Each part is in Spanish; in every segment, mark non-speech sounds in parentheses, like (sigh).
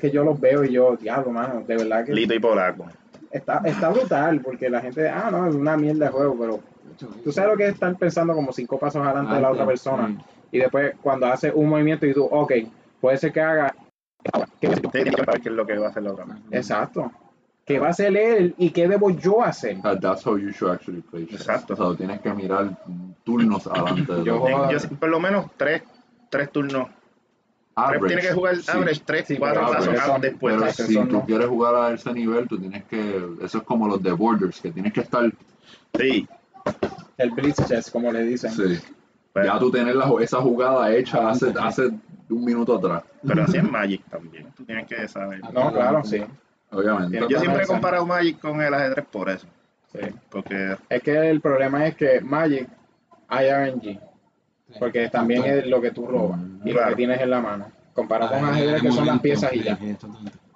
que yo los veo y yo, diablo, mano, de verdad que Lito y polaco. está, está brutal, porque la gente, ah, no, es una mierda de juego, pero tú sabes lo que es estar pensando como cinco pasos adelante de la otra persona. Mm. Y después cuando hace un movimiento y tú, ok, puede ser que haga... Qué es lo que va a hacer la otra persona. Exacto. ¿Qué va a hacer él y qué debo yo hacer? That's how you should actually play chess. Exacto. O sea, tienes que mirar turnos adelante de Yo Yo, sí, por lo menos tres, tres turnos. Average, tiene que jugar average, tres, Sí, cuatro pero pasos average. ah, después. Pero si tú no. quieres jugar a ese nivel, tú tienes que. Eso es como los de Borders, que tienes que estar. Sí, El blitz chess, como le dicen. Sí. pero, Ya tú tienes la- esa jugada hecha hace, hace un minuto atrás. pero así es Magic también. Tú tienes que saber. No, claro, sí. Obviamente. Yo Yo siempre he comparado Magic con el ajedrez por eso. sí. Porque Es que el problema es que Magic hay RNG, porque también es lo que tú robas y lo que tienes en la mano. Comparado con Ah, ajedrez, que son las movimiento, piezas y ya. sí,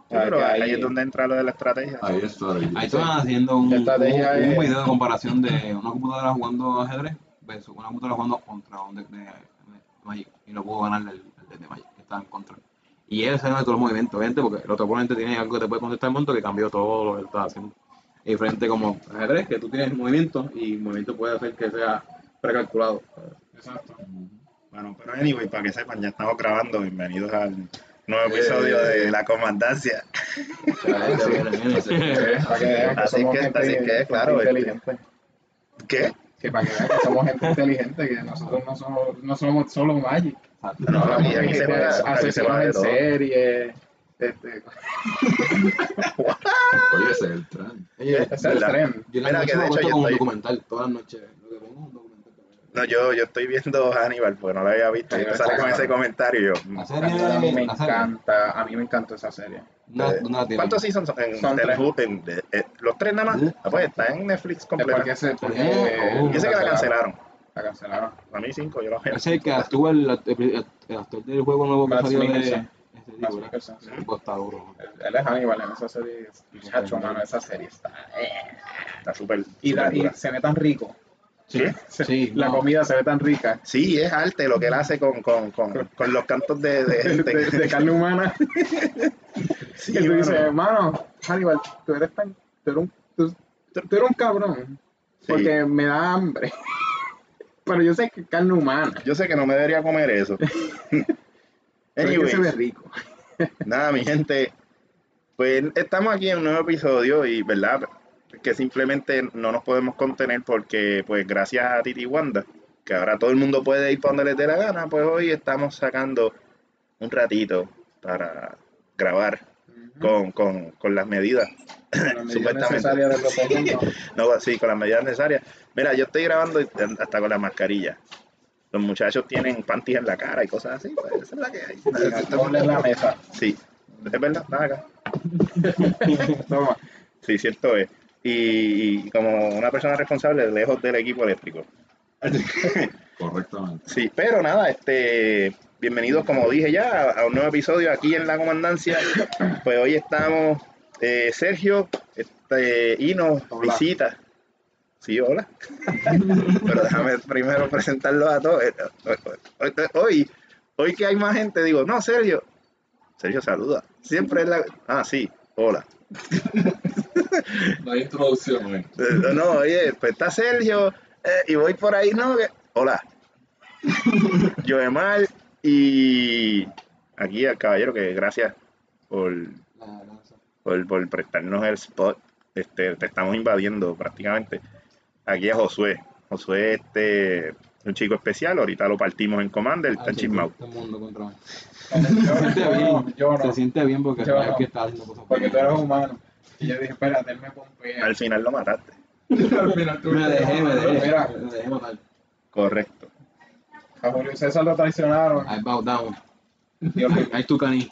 pero ahí, ahí- es donde entra lo de la estrategia. Ahí es strategy. Ahí estaban haciendo un, un- un es- video de comparación de una computadora jugando ajedrez versus una computadora jugando contra un deck de, de Magic. Y no pudo ganar el, el deck de Magic, que estaba en contra. Y él sabe todos los movimientos, obviamente, porque el otro oponente tiene algo que te puede contestar el monto que cambió todo lo que estaba haciendo. Y diferente como ajedrez, que tú tienes movimiento y el movimiento puede hacer que sea precalculado. Exacto. Bueno, pero anyway, para que sepan, ya estamos grabando. Bienvenidos al nuevo Eh. episodio de La Comandancia. Así que- así que, claro, este- inteligente. ¿Qué? Que para que vean que somos gente inteligente, que nosotros no somos, no somos solo Magic. No, aquí, Somos aquí se juega de en serie. Este, Oye, ese es el trend. Oye, ese es el tren. Yo en Mira la que de me hecho yo estoy- documental, todas las noches. Lo que pongo es un documental. No, yo, yo estoy viendo Hannibal, porque no lo había visto. Y tú sales con ese comentario mm. La serie, A mí me la encanta, a mí me encantó esa serie. No, Eh, no la. ¿Cuántos seasons son? En, Son en- de- eh, ¿Los tres nada más? Sí. Ah, pues está en Netflix Es completo. porque, se, porque Oh. Yo sé que la cancelaron. La cancelaron. A mí cinco, yo la vi. Ese que actúa el, el, el actor del juego nuevo que salió de. Ese. Ese tipo está duro. Él, es Hannibal en esa serie. Chacho, mano, esa serie está. Está súper. Y, la- y se ve tan rico. ¿Qué? Sí, La no. comida se ve tan rica. Sí, es arte lo que él hace con, con, con, con los cantos de, de (laughs) carne humana. (laughs) Sí, y tú mano. dices, mano, Hannibal, tú eres tan. Tú eres un, tú, tú eres un cabrón. Sí. Porque me da hambre. (laughs) Pero yo sé que es carne humana. Yo sé que no me debería comer eso. Que se ve Anyways, rico. nada, mi gente. Pues estamos aquí en un nuevo episodio y, ¿verdad? Que simplemente no nos podemos contener porque, pues, gracias a Titi Wanda, que ahora todo el mundo puede ir para donde les dé la gana, pues hoy estamos sacando un ratito para grabar con, con, con las medidas. Las (laughs) medidas supuestamente. necesarias. (laughs) No, sí, con las medidas necesarias. Mira, yo estoy grabando hasta con la mascarilla. Los muchachos tienen panties en la cara y cosas así. Pues, esa es la que hay. En la mesa. Sí, es verdad, están acá. (laughs) Toma. Sí, cierto es. Y, y como una persona responsable, lejos del equipo eléctrico. (laughs) Correctamente. Sí, pero nada, este, bienvenidos, como dije ya, a un nuevo episodio aquí en la comandancia. Pues hoy estamos eh, Sergio este, y nos Hola. visita. Sí, hola. (laughs) pero déjame primero presentarlo a todos. Eh, Hoy, hoy, hoy que hay más gente, digo, no, Sergio. Sergio saluda. Siempre es la. Ah, sí, hola. No hay introducción, eh. No, oye, pues está Sergio eh, y voy por ahí, ¿no? Que- Hola. Joemar y aquí al caballero que gracias por, por, por prestarnos el spot. Este, te estamos invadiendo prácticamente. Aquí a Josué. Josué este, es un chico especial, ahorita lo partimos en Commander, está en. Yo, Se siente bien. yo Se no. siente bien porque Yo sabes no. que está haciendo cosas Porque tú eres humano. Y yo dije, espérate, él me pompea. Al final lo mataste. (laughs) Al final tú Me dejé, me dejé. Mira, Me dejé matar. Correcto. a Julio César lo traicionaron. I bow down. Dios mío. I took a knee.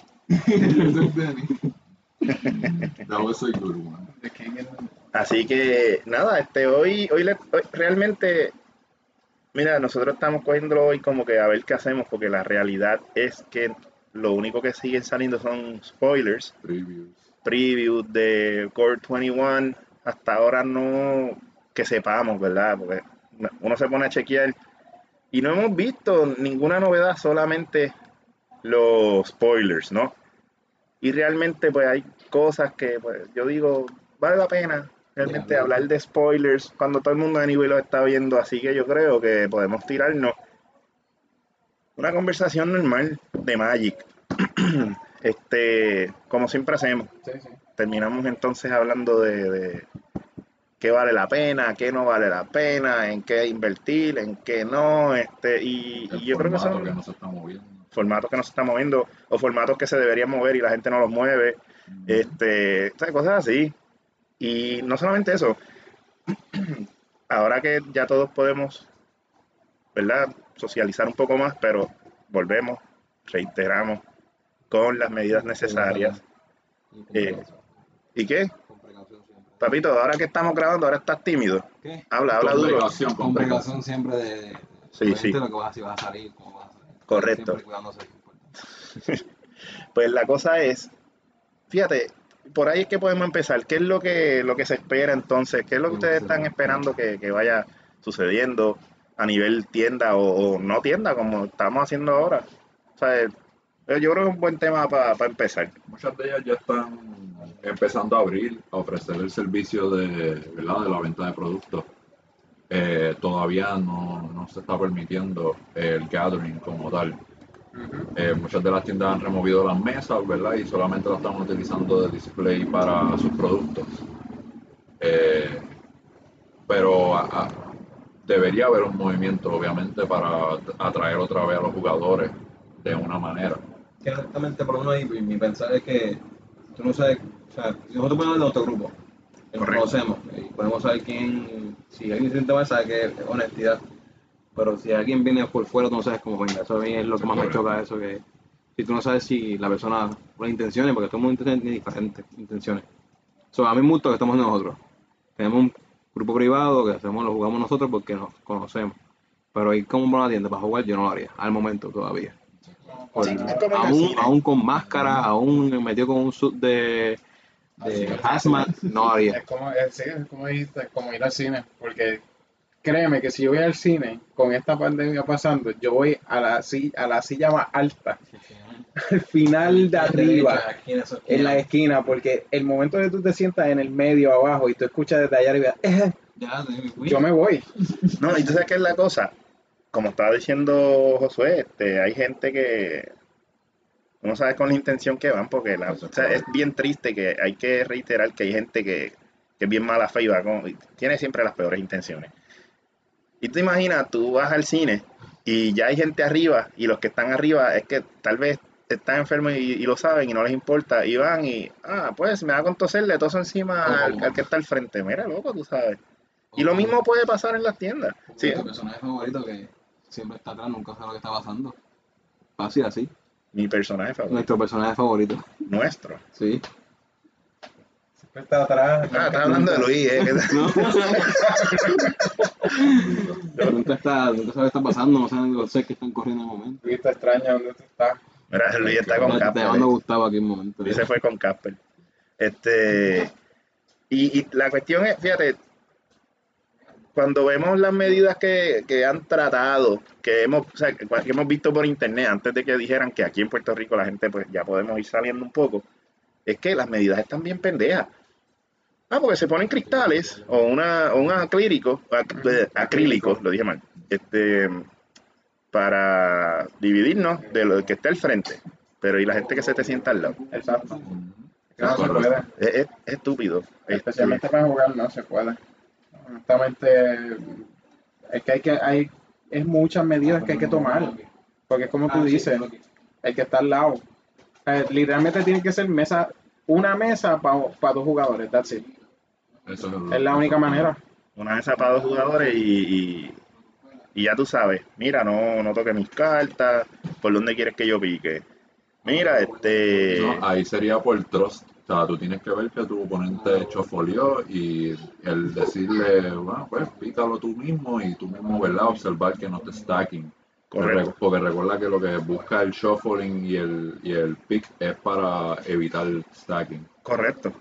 That was a good one. The king is- Así que nada, este hoy, hoy, le- hoy realmente, mira, nosotros estamos cogiéndolo hoy como que a ver qué hacemos, porque la realidad es que lo único que siguen saliendo son spoilers, Previews. previews de Core 21, hasta ahora no que sepamos, ¿verdad? Porque uno se pone a chequear y no hemos visto ninguna novedad, solamente los spoilers, ¿no? Y realmente pues hay cosas que pues, yo digo, vale la pena realmente hablar de spoilers cuando todo el mundo anyway lo está viendo, así que yo creo que podemos tirarnos una conversación normal de Magic. (clears throat) este, como siempre hacemos Sí, sí. terminamos entonces hablando de, de qué vale la pena, qué no vale la pena, en qué invertir, en qué no, este, y, yo creo que son que no se formatos que no se están moviendo o formatos que se deberían mover y la gente no los mueve, este, o sea, cosas así. Y no solamente eso, (clears throat) ahora que ya todos podemos, ¿verdad? Socializar un poco más, pero volvemos, reiteramos, con las medidas necesarias. Y Eh, ¿Y qué? con precaución siempre. Papito, ahora que estamos grabando, ahora estás tímido. ¿Qué? Habla, habla duro. con precaución. siempre de, de Sí, sí. lo que vas, si vas a salir, cómo vas a salir. Correcto. Siempre. (laughs) Pues la cosa es, fíjate, por ahí es que podemos empezar. ¿Qué es lo que, lo que se espera entonces? ¿Qué es lo que ustedes están esperando que, que vaya sucediendo a nivel tienda o, o no tienda, como estamos haciendo ahora? O sea, eh, yo creo que es un buen tema para empezar. Muchas de ellas ya están empezando a abrir, a ofrecer el servicio de, ¿verdad? de la venta de productos. Eh, todavía no, no se está permitiendo el gathering como tal. Eh, muchas de las tiendas han removido las mesas, ¿verdad? Y solamente las están utilizando de display para sus productos. Eh, pero a- a- debería haber un movimiento, obviamente, para atraer otra vez a los jugadores de una manera. Que honestamente, por lo menos mi, pensar es que tú no sabes, o sea, si nosotros ponemos en nuestro grupo, que nos conocemos, y podemos saber quién, si alguien se siente mal, sabe que es honestidad. Pero si alguien viene por fuera, tú no sabes cómo venga. Eso a mí es lo que más me choca, eso que si tú no sabes si la persona, las intenciones, porque todo el mundo tiene diferentes intenciones. So, a mí me gusta que estamos nosotros. Tenemos un grupo privado que hacemos, lo jugamos nosotros porque nos conocemos. Pero ir como a la tienda para jugar, yo no lo haría, al momento todavía. Por- Sí, aún, con máscara, aún metido con un suit de, de hazmat, no haría. Es como, es, sí, es como, dijiste, como ir al cine, porque créeme que si yo voy al cine con esta pandemia pasando, yo voy a la, si- a la silla más alta, al final de arriba, en la esquina, porque el momento que tú te sientas en el medio abajo y tú escuchas desde allá arriba, "Eh", Ya, me fui. yo me voy. No, y tú sabes qué es la cosa. Como estaba diciendo Josué, este, hay gente que uno sabe con la intención que van, porque la, o sea, es bien triste que hay que reiterar que hay gente que, que es bien mala fe y va con, y tiene siempre las peores intenciones. Y tú imaginas, tú vas al cine y ya hay gente arriba y los que están arriba es que tal vez están enfermos y, y lo saben y no les importa y van y, ah, pues me da con toserle toso encima al, al que está al frente. Mira, loco, tú sabes. Y lo mismo puede pasar en las tiendas. Sí, Nuestro personaje favorito que siempre está atrás, nunca sabe lo que está pasando. Fácil así. mi personaje favorito. Nuestro personaje favorito. Nuestro. Sí. Está atrás. Ah, estás hablando de Luis, ¿eh? ¿Qué tal? ¿No? (laughs) nunca está, nunca sabe qué está pasando, no saben los seres que están corriendo en el momento. Luis, te extraña dónde tú estás. Mira, Luis está con Te Casper. ¿eh? Gustavo aquí un momento. Luis se fue con Casper. Este, y, y la cuestión es, fíjate, cuando vemos las medidas que, que han tratado, que hemos, o sea, que que hemos visto por internet, antes de que dijeran que aquí en Puerto Rico la gente pues ya podemos ir saliendo un poco, es que las medidas están bien pendejas. Ah, porque se ponen cristales o una, o un acrílico, ac- eh, acrílico, lo dije mal, este, para dividirnos de lo que está al frente. Pero y la gente que se te sienta al lado. Exacto. No se Correcto. puede. Es, es- es estúpido. Este, Especialmente para jugar no se puede. Honestamente, es que hay que, hay, es muchas medidas que hay que tomar. Porque es como tú Ah, sí, dices, hay que estar al lado. Eh, literalmente tiene que ser mesa, una mesa para dos jugadores, that's it. Eso es, lo- Es la única manera. una para dos jugadores y, y, y ya tú sabes, mira, no, no toques mis cartas, por dónde quieres que yo pique. Mira, este... No, ahí sería por trust. O sea, tú tienes que ver que tu oponente chofolió y el decirle, bueno, pues pícalo tú mismo y tú mismo, ¿verdad? Observar que no te stacking. Correcto. Porque recuerda que lo que busca el shuffling y el, y el pick es para evitar el stacking. Correcto.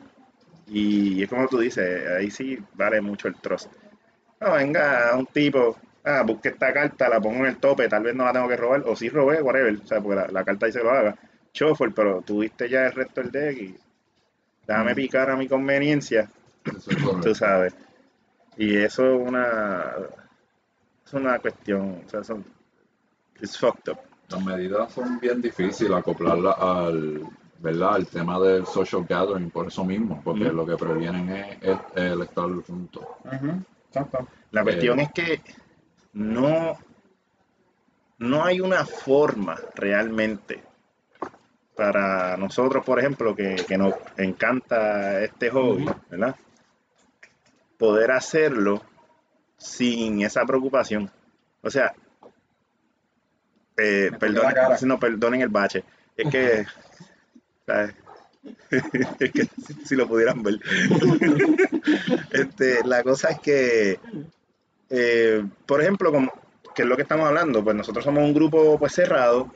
Y es como tú dices, ahí sí vale mucho el trust. No, venga un tipo ah, busque esta carta, la pongo en el tope, tal vez no la tengo que robar, o si robé, whatever, o sea, porque la, la carta dice lo haga. Shuffle, pero tuviste ya el resto del deck y déjame picar a mi conveniencia, Eso es (laughs) tú sabes. Y eso es una, es una cuestión, o sea, son, it's fucked up. Las medidas son bien difíciles acoplarlas al, ¿verdad? al tema del social gathering por eso mismo, porque lo que previenen es, es el estar juntos. Exacto. La cuestión Eh. es que no, no hay una forma realmente para nosotros, por ejemplo, que, que nos encanta este hobby, ¿verdad? Poder hacerlo sin esa preocupación. O sea, eh, perdonen, no, perdonen el bache. Es que. (laughs) es (laughs) que si, lo pudieran ver. (laughs) este, la cosa es que, eh, por ejemplo, como, que es lo que estamos hablando, pues nosotros somos un grupo pues cerrado.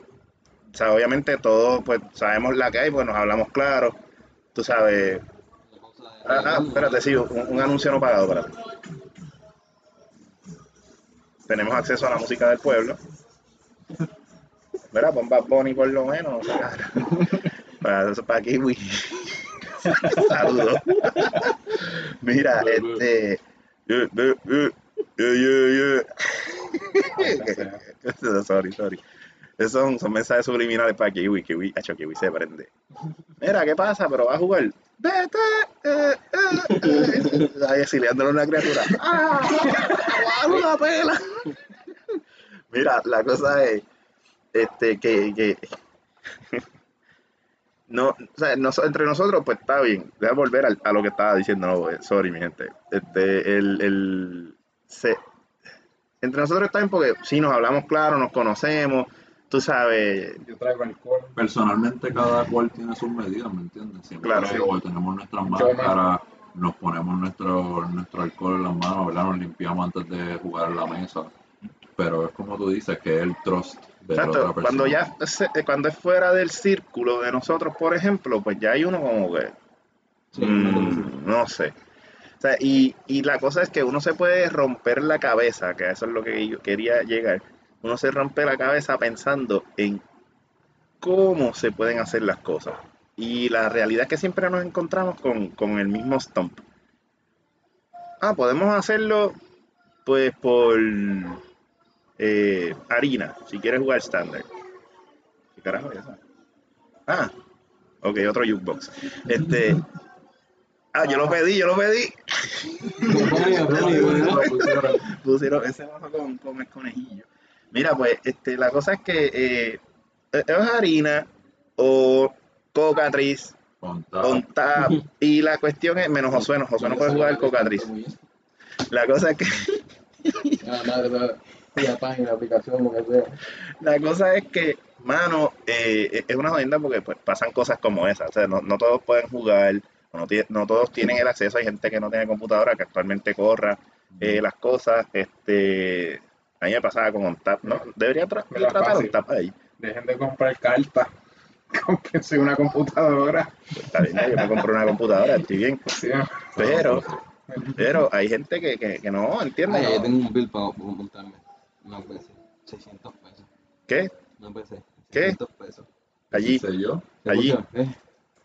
O sea, obviamente todos pues sabemos la que hay, pues nos hablamos claro. Tú sabes. Ah, ah, espérate, sí, un, un anuncio no pagado, espérate. Tenemos acceso a la música del pueblo. ¿Verdad? Pon Bad Bunny por lo menos. Para, para Kiwi. (laughs) Saludos. Mira, este. yeah, yeah, yeah, yeah, yeah. (laughs) sorry, sorry. Esos son, son mensajes subliminales para Kiwi. Kiwi, hecho, Kiwi se prende. Mira, ¿qué pasa? Pero va a jugar. Vete. Eh, eh, eh. Ahí exiliándole a una criatura. ¡Ah! ¡Aguanta una pela! Mira, la cosa es este que, que no, o sea, nos- entre nosotros pues está bien. Voy a volver al- a, lo que estaba diciendo, no, eh, sorry mi gente. Este, el, el se- entre nosotros está bien porque sí nos hablamos claro, nos conocemos, tú sabes, Yo traigo alcohol. Personalmente cada cual tiene sus medidas, ¿me entiendes? Siempre Claro, sí. tenemos nuestras máscaras, nos ponemos nuestro, nuestro alcohol en las manos, ¿verdad? Nos limpiamos antes de jugar en la mesa. Pero es como tú dices, que es el trust Exacto, cuando ya se- eh, cuando es fuera del círculo de nosotros, por ejemplo, pues ya hay uno como que mm, no sé. O sea, y, y la cosa es que uno se puede romper la cabeza, que eso es lo que yo quería llegar. Uno se rompe la cabeza pensando en cómo se pueden hacer las cosas. Y la realidad es que siempre nos encontramos con, con el mismo stomp. Ah, podemos hacerlo pues por eh, harina, si quieres jugar estándar. ¿Qué carajo es eso? Ah, ok, otro jukebox. Este, ah, yo lo pedí, yo lo pedí. (laughs) Pusieron ese vaso con, con el conejillo. Mira, pues, este, la cosa es que eh, es harina o cocatriz Con tap, con tap. Y la cuestión es, menos Josué, no, Josué no puede jugar cocatriz. La cosa es que Ah, madre, madre. La página, la aplicación, lo que sea. La cosa es que, mano, eh, es una jodienda porque pues, pasan cosas como esas. O sea, no, no todos pueden jugar, no, todos tienen el acceso. Hay gente que no tiene computadora que actualmente corra eh, las cosas. Este, a mí me pasaba con OnTap, ¿no? Debería tra- es tratar. OnTap ahí. Dejen de comprar cartas. (laughs) Cómprense una computadora. Está bien, yo me compré una computadora, estoy bien. (laughs) Sí, Pero, (laughs) pero hay gente que, que, que no entiende. Ay, ¿no? yo tengo un bill para montarme. Una PC. 600 pesos. ¿Qué? Una PC. ¿Qué? 600 pesos. Allí. ¿Qué sé yo? ¿Se Allí. ¿Eh?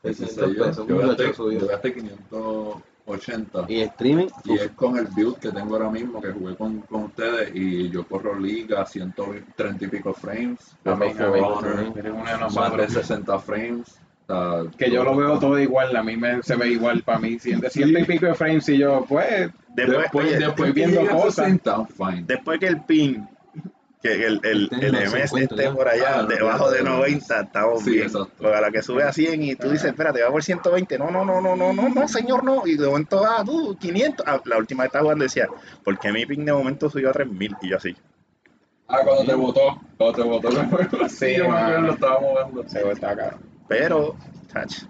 ¿Qué 600 sé yo? pesos. Yo Un gasté, muchacho subió. yo gasté 580. Y streaming. Y es con el build que tengo ahora mismo, que jugué con, con ustedes, y yo corro liga, 130 y pico frames, Amén, amén. De más de nosotros. 60 frames. Sea, Que yo lo veo todo igual, a mí me, se ve igual para mí. Ciento, ciento y pico de frames y yo, pues, Después, Después, oye, después viendo cosas. 60, fine. después que el pin, que el, el, el los MS 50 esté ya. por allá, Ah, debajo de ya, 90, estamos Sí, bien. exacto. Porque a la que sube a 100 y tú dices, espérate, va por 120, no, no, no, no, no, no, no, señor, no. Y de momento, ah, tú, 500. Ah, la última vez estaba jugando decía, ¿por qué mi pin de momento subió a 3000? Y yo así. ah, cuando te votó, cuando te votó, sí, (laughs) yo me acuerdo, lo estaba jugando. Se ve está acá. Pero, touch.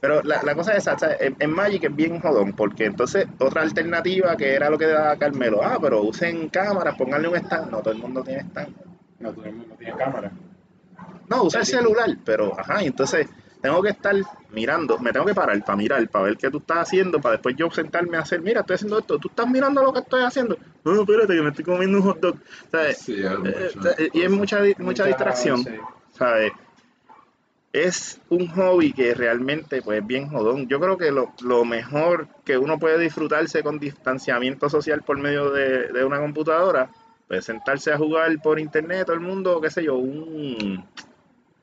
Pero la, la cosa es esa. En, en Magic es bien jodón, porque entonces otra alternativa que era lo que daba Carmelo, ah, pero usen cámaras, pónganle un stand. No, todo el mundo tiene stand. No, todo el mundo tiene cámara. No, usa el celular, pero, ajá, y entonces tengo que estar mirando, me tengo que parar para mirar, para ver qué tú estás haciendo, para después yo sentarme a hacer, mira, estoy haciendo esto, tú estás mirando lo que estoy haciendo. No, espérate, que me estoy comiendo un hot dog. ¿Sabes? Sí, Eh, eh, y es mucha, mucha distracción, sí. ¿sabes? Es un hobby que realmente pues es bien jodón. Yo creo que lo, lo mejor que uno puede disfrutarse con distanciamiento social por medio de, de una computadora, pues sentarse a jugar por internet, todo el mundo, qué sé yo, un...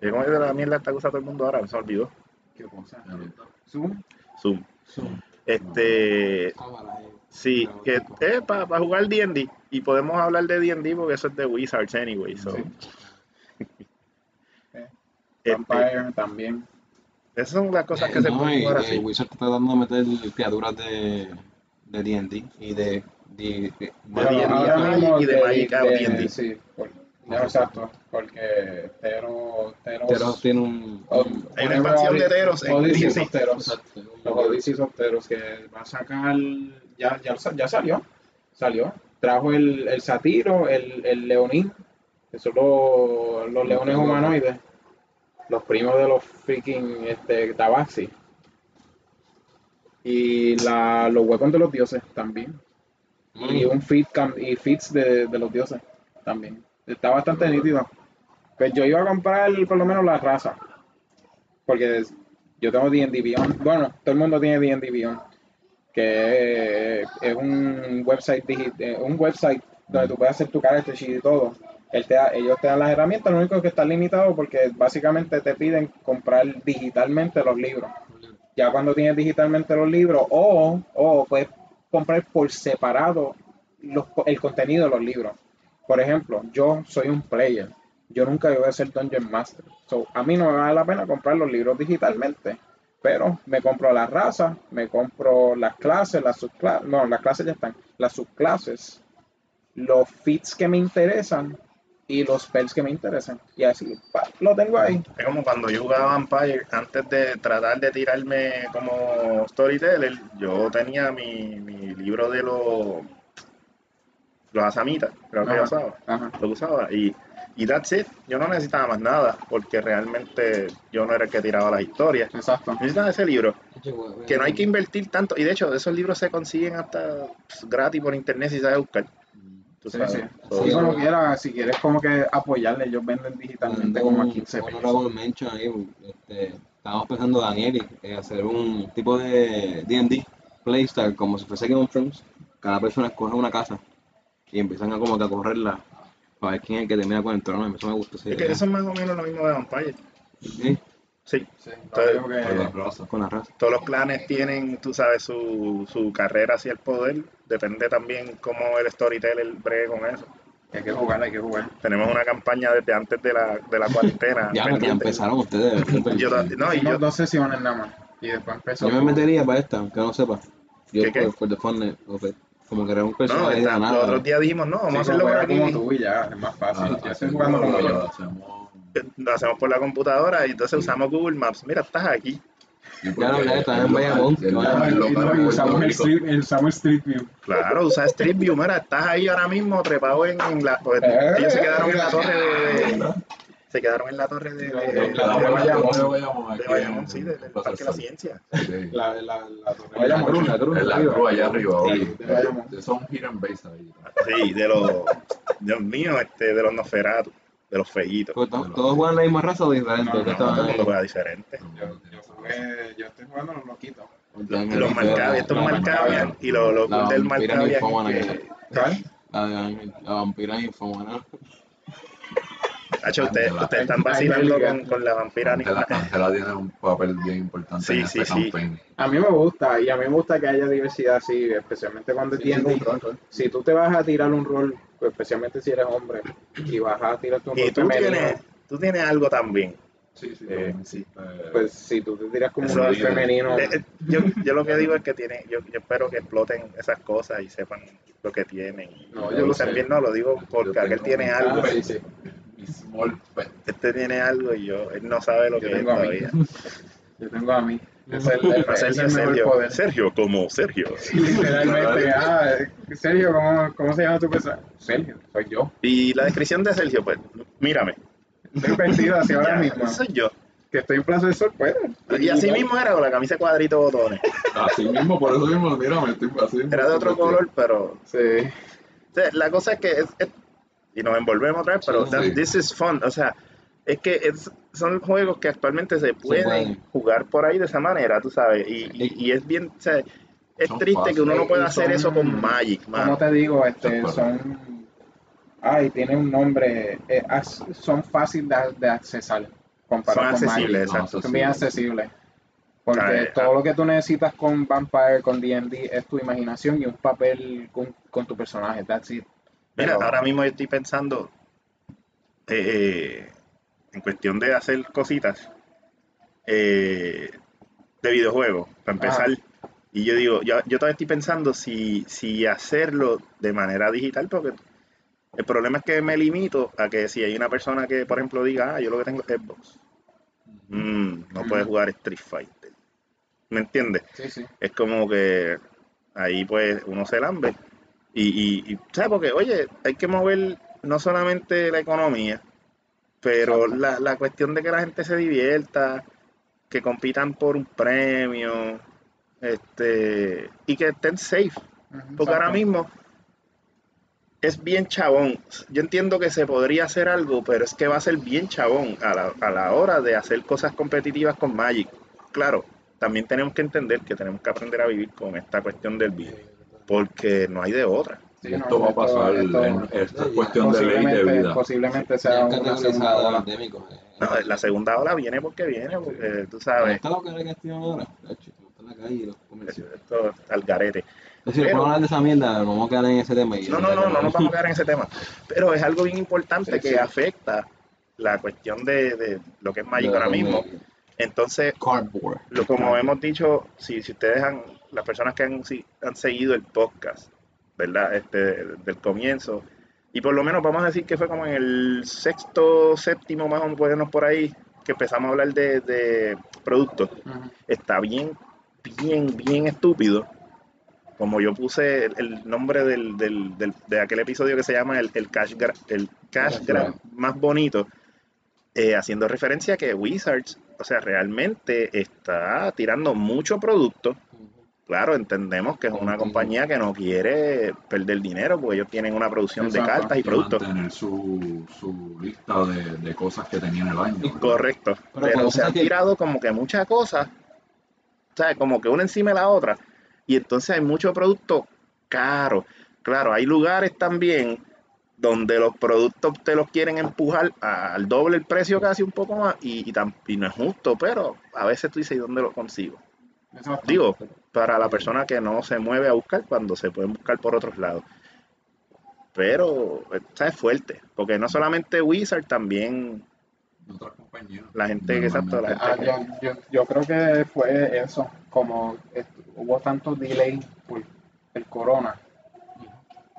eh, ¿Cómo es la mierda esta usa todo el mundo ahora? Se me olvidó. ¿Qué cosa? Zoom. Zoom. Zoom. Este, eh. sí, que es para jugar D&D. Y podemos hablar de D&D porque eso es de Wizards anyway. So. Sí. (laughs) Este, Vampire también. esas son las cosas que Eh, se no, pueden y, jugar eh, así. Wizard está tratando de meter criaturas de de D&D y de, de, de- De D&D ahora mismo y de Magic D&D. Sí, por- no, exacto, porque Tero, Teros, Teros tiene un, Oh, Hay una expansión de Teros en Odyssey D&D. of Teros. Los Odyssey of Teros que va a sacar, ya, ya, ya salió, salió. Trajo el, el Satiro, el, el Leonín, que son los, los leones humanoides, los primos de los freaking este, Tabaxi. Y la, los huecos de los dioses también. Y un feed cam- y feeds de, de los dioses también. Está bastante nítido. Pues yo iba a comprar por lo menos la raza. Porque yo tengo D&D Beyond. Bueno, todo el mundo tiene D&D Beyond. Que es un website eh, un website donde tú puedes hacer tu character sheet y todo. Ellos te dan las herramientas, lo único que está limitado porque básicamente te piden comprar digitalmente los libros. Ya cuando tienes digitalmente los libros, o, o puedes comprar por separado el contenido de los libros. Por ejemplo, yo soy un player. Yo nunca voy a ser Dungeon Master. So, a mí no me vale la pena comprar los libros digitalmente. Pero me compro la raza, me compro las clases, las subclases. No, las clases ya están. Las subclases, los feats que me interesan y los spells que me interesan. Y así, pa, lo tengo ahí. Es como cuando yo jugaba Vampire, antes de tratar de tirarme como storyteller, yo tenía mi, mi libro de los, los asamitas, creo que yo usaba, Ajá. lo usaba. Y, y that's it, yo no necesitaba más nada, porque realmente yo no era el que tiraba las historias. Exacto. Necesitaba ese libro, que no hay que invertir tanto, y de hecho, esos libros se consiguen hasta pues, gratis por internet si sabes buscar. Tú Sí, sabes. sí. So, Sí, como quiera, si quieres como que apoyarle, ellos venden digitalmente como a 15 pesos. Honorable mention ahí, este, estábamos pensando Daniel y eh, hacer un tipo de D&D playstyle como si fuese Game of Thrones. Cada persona escoge una casa y empiezan a como que a correrla para ver quién es el que termina con el trono. Eso me gusta. es que eso es más o menos lo mismo de Vampire. Sí, Sí, Sí, Entonces, lo único Por la que- raza. con la raza. todos los clanes tienen, tú sabes, su, su carrera hacia el poder. Depende también cómo el storyteller bregue con eso. hay que jugar, hay que jugar. Tenemos una campaña desde antes de la, de la cuarentena. (laughs) Ya, empezaron ustedes. (laughs) Yo, no, y yo, dos sesiones nada más. Y después empezó. Yo me metería para esta, aunque no sepa. Yo ¿Qué, qué? por, por the como crear un no, personaje está- de los otros días dijimos, no, vamos a Sí, hacerlo por juega aquí. como tú y ya, es más fácil. Ah, hacemos- jugando como yo. hacemos- Lo hacemos por la computadora y entonces usamos Google Maps. Mira, estás aquí. Ya lo que está en Bayamón, usamos el. Street, usamos Street View. Claro, usa Street View. Mira, estás ahí ahora mismo trepado en, en la. pues, Eh, ellos se quedaron en la torre de. Se quedaron en la torre de. de- Bayamón. sí, del Parque de la Ciencia. La, la, la torre de La Bayamón. cruz, la cruz allá arriba. Son hidden base ahí. Sí, de los. Dios mío, este, de los Nosferatu, de los feitos. Pues, ¿Todos todos juegan la misma raza o diferente? No, ¿Qué no, todo el mundo juega diferente. Yo, yo, jugué- yo estoy jugando los loquitos. Los Marcavian, estos Marcavian y los, los la del que- ¿Cuál? La de la vampira infomana. Hacho, ustedes, ustedes están vacilando con, con la vampira Angela. Angela tiene un papel bien importante Sí, en sí, esta sí. campaña. A mí me gusta, y a mí me gusta que haya diversidad así, especialmente cuando es D&D. Si tú te vas a tirar un rol, pues, especialmente si eres hombre, y vas a tirarte un Y tú femenino, tienes, tú tienes algo también. Sí, sí. Eh, también, sí. Eh, pues si tú te tiras como un rol femenino, Eh, yo, yo lo que digo es que tiene, yo, yo espero que exploten esas cosas y sepan lo que tienen. No, yo lo sé. bien, no, lo digo porque aquel tiene algo. Sí, sí. Este tiene algo y yo, él no sabe lo Yo que es tengo a mí. todavía. (laughs) yo tengo a mí. Es el, (laughs) el, el mejor Sergio, poder. Sergio como Sergio. Literalmente, (laughs) ah, Sergio, ¿cómo, ¿cómo se llama tu persona? Sergio, soy yo. Y la descripción de Sergio, pues, mírame. Estoy vestido hacia ahora (laughs) mismo. Soy yo. que estoy en Plaza del Sol, pues. Y así mismo era con la camisa cuadrito botones. Así mismo, por eso mismo, mira, me estoy así. mismo Era de otro color, pero Sí. O sea, la cosa es que es, es- y nos envolvemos otra vez, pero Sí. that- this is fun. O sea, es que es- son juegos que actualmente se pueden pueden. jugar por ahí de esa manera, tú sabes. Y, y- y es bien, o sea, es Son triste que uno no pueda hacer eso con Magic, ¿Cómo mano. te digo? Este, son. Ay, tiene un nombre. eh, as- son fáciles de, de accesar. Comparado Son con accesibles, Magic. exacto. Son bien accesibles. Porque todo ah. lo que tú necesitas con Vampire, con D&D, es tu imaginación y un papel con, con tu personaje. That's it. Mira, Pero- ahora mismo yo estoy pensando eh, eh, en cuestión de hacer cositas eh, de videojuegos, para empezar. Y yo digo, yo, yo todavía estoy pensando si, si hacerlo de manera digital, porque el problema es que me limito a que si hay una persona que, por ejemplo, diga, ah, yo lo que tengo es Xbox, mm, no puede Mm. jugar Street Fighter. ¿Me entiendes? Sí, sí. es como que ahí pues uno se lambe. Y, y, y, ¿sabes? Porque, oye, hay que mover no solamente la economía, pero la, la cuestión de que la gente se divierta, que compitan por un premio, este, y que estén safe. Porque ahora mismo es bien chabón. Yo entiendo que se podría hacer algo, pero es que va a ser bien chabón a la, a la hora de hacer cosas competitivas con Magic. Claro, también tenemos que entender que tenemos que aprender a vivir con esta cuestión del virus, porque no hay de otra. Sí, Esto no, va a esto- pasar, esto en- esto es cuestión de ley de vida. posiblemente sea Ya una segunda ola. eh. No, la segunda ola viene porque viene, porque tú ¿Te sabes, gusta lo que le castigan ahora? La calle y los comercios. esto es al garete. Es decir, a hablar de esa mierda, nos vamos a quedar en ese tema. y- No, no, no, no nos vamos a quedar en ese tema. Pero es algo bien importante Sí, que sí. afecta la cuestión de, de lo que es Magic De- ahora de- mismo. Entonces, Cardboard. lo, como hemos dicho, si, si ustedes han, las personas que han, si- han seguido el podcast, ¿verdad? Este, del comienzo, y por lo menos vamos a decir que fue como en el sexto, séptimo más o menos por ahí, que empezamos a hablar de, de productos, Ujú. está bien, bien, bien estúpido. Como yo puse el, el nombre del, del- del- de aquel episodio que se llama el, el Cash, Gra- el cash Grab. más bonito, eh, haciendo referencia a que Wizards, o sea, realmente está tirando mucho producto. Claro, entendemos que es una compañía que no quiere perder dinero porque ellos tienen una producción de cartas y productos. mantener su, su lista de, de cosas que tenía en el año. ¿verdad? Correcto. Pero se han que- tirado como que muchas cosas, ¿sabes? Como que una encima de la otra. Y entonces hay mucho producto caro. Claro, hay lugares también donde los productos te los quieren empujar al doble el precio casi un poco más y, y, tam- y no es justo, pero a veces tú dices, ¿y dónde lo consigo? Digo, para la persona que no se mueve a buscar cuando se pueden buscar por otros lados. Pero, está es fuerte, porque no solamente Wizard, también Otras compañías. la gente, exacto, la Ah, gente yo, yo, yo creo que fue eso, como hubo tanto delay por el corona,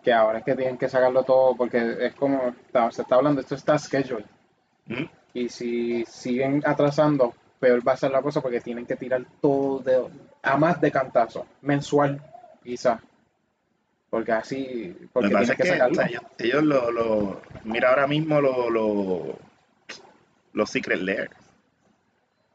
que ahora es que tienen que sacarlo todo, porque es como, está- se está hablando, esto está scheduled, ¿Mm? y si siguen atrasando, peor va a ser la cosa, porque tienen que tirar todo de, a más de cantazo, mensual, quizás, porque así, Lo porque que pasa tienen es que que sacarlo. o sea, ellos, ellos lo, lo- mira ahora mismo lo, lo- los Secret Lair,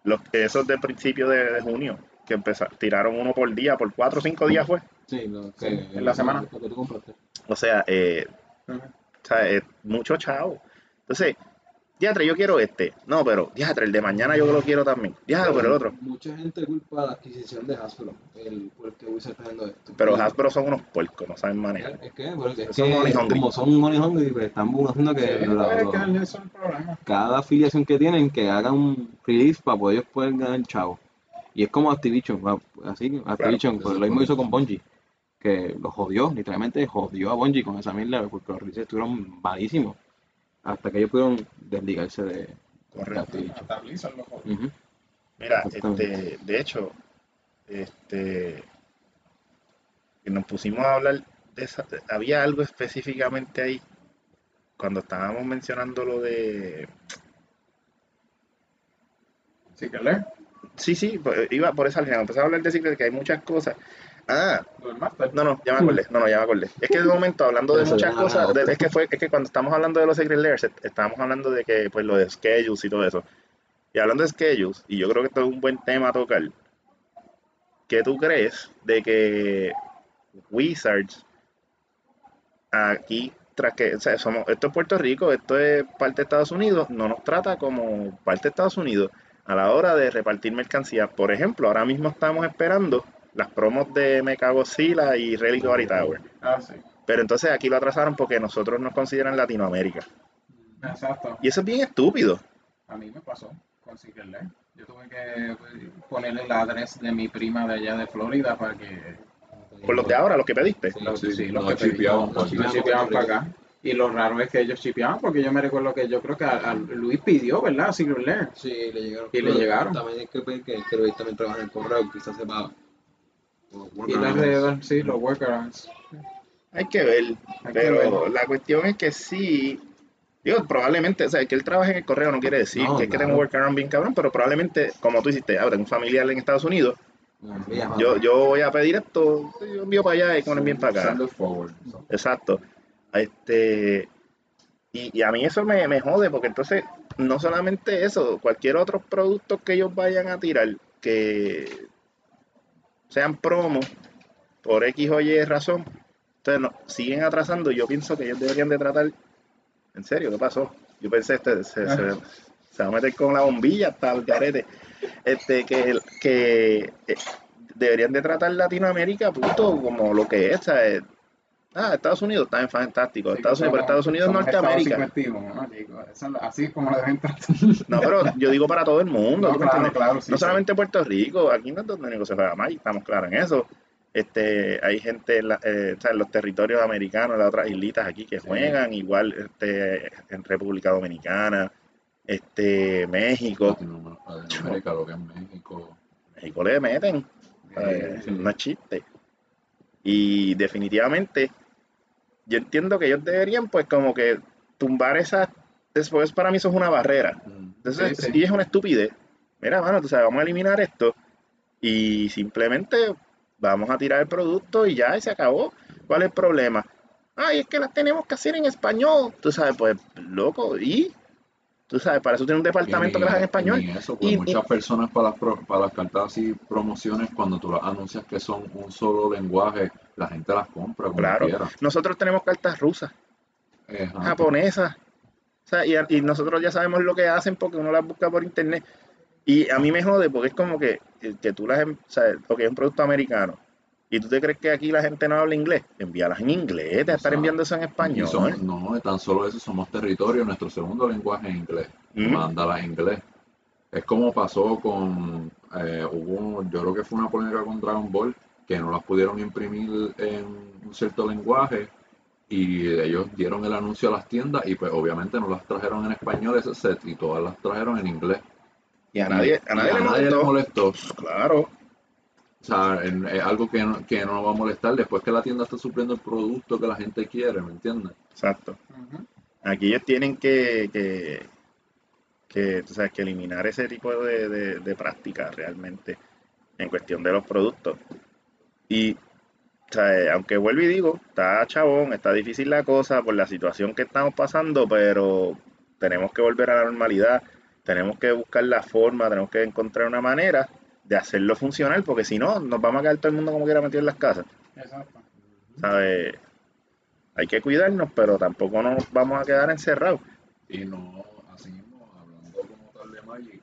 los, esos de principio de, de junio, que empezaron, tiraron uno por día, por cuatro o cinco días fue. Sí, lo que, Sí, en la semana. Lo que tú compraste. O sea, eh, o sea, es mucho chavo. Entonces, diatre, yo quiero este. No, pero diatre, el de mañana yo lo quiero también. Diatre, pero el otro. Mucha gente culpa la adquisición de Hasbro, el, por el que Wizard está haciendo esto. Pero Hasbro son unos puercos, no saben manejar. Es que, pero es Son que money hungry. como son money hungry, pues están haciendo que Sí, la- es lo- que eso es el problema. cada afiliación que tienen que hagan un release para poder ellos poder ganar chavo. Y es como Activision, así, Activision, pues lo mismo hizo con Bungie, que lo jodió, literalmente jodió a Bungie con esa mierda, porque los releases estuvieron malísimos, hasta que ellos pudieron desligarse de, Correcto. Hasta Blizzard lo. Mira, este, de hecho, este, que nos pusimos a hablar de esa, había algo específicamente ahí cuando estábamos mencionando lo de, Sí, que sí, sí, pues, iba por esa línea, empezamos a hablar de Secret, que hay muchas cosas. Ah, no, no, ya me acordé, no, no, ya me acordé. Es que de momento hablando de muchas cosas, de- es que fue, es que cuando estamos hablando de los Secret Layers, est- estábamos hablando de que, pues, lo de schedules y todo eso. Y hablando de schedules, y yo creo que esto es un buen tema a tocar, ¿qué tú crees de que Wizards aquí, tras que, o sea, somos, esto es Puerto Rico, esto es parte de Estados Unidos, no nos trata como parte de Estados Unidos a la hora de repartir mercancías? Por ejemplo, ahora mismo estamos esperando las promos de Mechagodzilla y Relic Tower. Ah, sí. Pero entonces aquí lo atrasaron porque nosotros nos consideran Latinoamérica. Exacto. Y eso es bien estúpido. A mí me pasó con Lair. Yo tuve que ponerle la adres de mi prima de allá de Florida para que Por los de ahora, los que pediste. Sí, los, sí, sí, los no que chipeaban, para acá. Y lo raro es que ellos chipeaban porque yo me recuerdo que yo creo que a, a Luis pidió, ¿verdad? Secret Lair. Sí, le llegaron. Y le llegaron. También hay que ver que, que Luis también trabaja en el correo, quizás sepa. Y alrededor, sí, los workarounds. Hay que ver. Hay que Pero ver. la cuestión es que sí. Digo, probablemente, o sea, que él trabaje en el correo no quiere decir No, que es que claro. tenga un workaround bien cabrón, pero probablemente, como tú hiciste, ahora tengo un familiar en Estados Unidos, yo, yo voy a pedir esto, yo envío para allá y con el bien para acá. Exacto. Este, y, y a mí eso me, me jode, porque entonces, no solamente eso, cualquier otro producto que ellos vayan a tirar, que sean promos, por X o Y razón, entonces no, siguen atrasando. Yo pienso que ellos deberían de tratar, en serio, ¿qué pasó? Yo pensé, este, se, se- se va a meter con la bombilla hasta el garete. Este, que, que eh, deberían de tratar Latinoamérica, punto, como lo que es, ¿sabes? Ah, Estados Unidos está fantástico. Estados Unidos, pero Estados Unidos es somos Estados Norteamérica. 51, ¿no? Eso así es como lo deben tratar. No, pero yo digo para todo el mundo. No, ¿tú me claro, entiendes? claro, sí, no sí. solamente Puerto Rico, aquí no es donde único se juega Magic, estamos claros en eso. Este, hay gente en, la- eh, o sea, en los territorios americanos, en las otras islitas aquí que juegan, igual este, en República Dominicana, este, México. Latinoamérica, lo que es México. México le meten, eh, no es chiste. Y definitivamente, yo entiendo que ellos deberían, pues, como que tumbar esa. Después, para mí, eso es una barrera. Entonces, Sí, es una estupidez. Mira, mano, tú sabes, vamos a eliminar esto y simplemente vamos a tirar el producto y ya, y se acabó. ¿Cuál es el problema? Ay, es que las tenemos que hacer en español. Tú sabes, pues, loco, y tú sabes, para eso tiene un departamento Y que hace en ni- español. ni eso, pues Y- muchas personas para las, para las cartas y promociones, cuando tú las anuncias que son un solo lenguaje, la gente las compra como Claro. quiera. Nosotros tenemos cartas rusas, japonesas. O sea, y, y nosotros ya sabemos lo que hacen porque uno las busca por internet. Y a mí me jode porque es como que, que tú las, em- o sea, porque es un producto americano. Y tú te crees que aquí la gente no habla inglés. Envíalas en inglés, de estar enviando eso en Y español. no, tan solo eso, somos territorio, nuestro segundo lenguaje es inglés. Mm. Mándala en inglés. Es como pasó con, eh, hubo, yo creo que fue una polémica con Dragon Ball, que no las pudieron imprimir en un cierto lenguaje y ellos dieron el anuncio a las tiendas y pues obviamente no las trajeron en español ese set y todas las trajeron en inglés. Y a nadie, a Y nadie, le molestó. molestó. Claro. O sea, en- es algo que no, que no va a molestar después que la tienda está supliendo el producto que la gente quiere, ¿me entiendes? Exacto. Aquí ellos tienen que, que, que, tú sabes, que eliminar ese tipo de, de, de prácticas realmente en cuestión de los productos. Y, o sea, eh, aunque vuelvo y digo, está chabón, está difícil la cosa por la situación que estamos pasando, pero tenemos que volver a la normalidad, tenemos que buscar la forma, tenemos que encontrar una manera de hacerlo funcionar, porque si no, nos vamos a quedar todo el mundo como quiera metido en las casas. Exacto. ¿sabes? Hay que cuidarnos, pero tampoco nos vamos a quedar encerrados. Y no, así mismo, hablando como tal de Magic,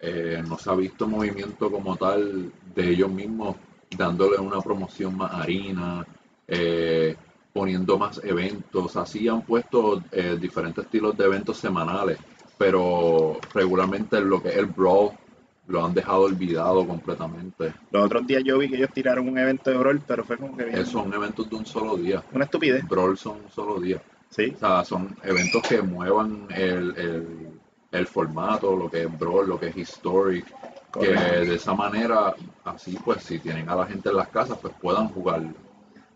eh, no se ha visto movimiento como tal de ellos mismos dándole una promoción más harina, eh, poniendo más eventos. Así han puesto eh, diferentes estilos de eventos semanales, pero regularmente lo que es el Brawl lo han dejado olvidado completamente. Los otros días yo vi que ellos tiraron un evento de Brawl, pero fue como que bien- son eventos de un solo día. una estupidez, Brawl son un solo día. ¿sí? O sea, son eventos que muevan el, el, el formato, lo que es Brawl, lo que es Historic, que de esa manera, así pues, si tienen a la gente en las casas, pues puedan jugar,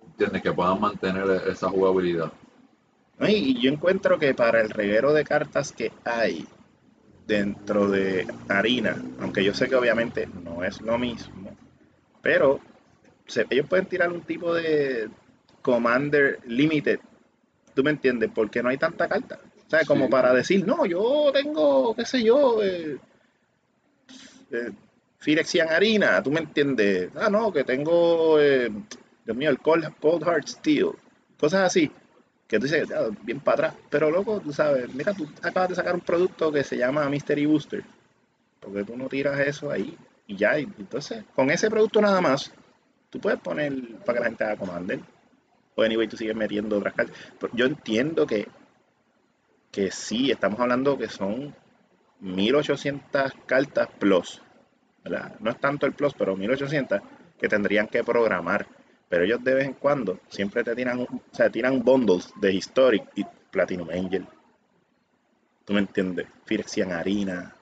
¿entiendes? Que puedan mantener esa jugabilidad. Y yo encuentro que para el reguero de cartas que hay dentro de Harina, aunque yo sé que obviamente no es lo mismo, pero se- ellos pueden tirar un tipo de Commander Limited, ¿tú me entiendes? Porque no hay tanta carta. O sea, como Sí. para decir, no, yo tengo, qué sé yo, eh, eh, Phyrexian Harina, tú me entiendes. Ah, no, que tengo, eh, Dios mío, el Cold, Cold Heart Steel, cosas así. Que tú dices, "Ah, bien para atrás. Pero loco, tú sabes, mira, tú acabas de sacar un producto que se llama Mystery Booster. Porque tú no tiras eso ahí y ya. y entonces, con ese producto nada más, tú puedes poner para que la gente haga Commander. O anyway, tú sigues metiendo otras cartas. Yo entiendo que, que sí, estamos hablando que son 1800 cartas plus. No es tanto el plus, pero 1800 que tendrían que programar. Pero ellos de vez en cuando siempre te tiran, o sea, tiran bundles de Historic y Platinum Angel. ¿Tú me entiendes? Phyrexian Harina.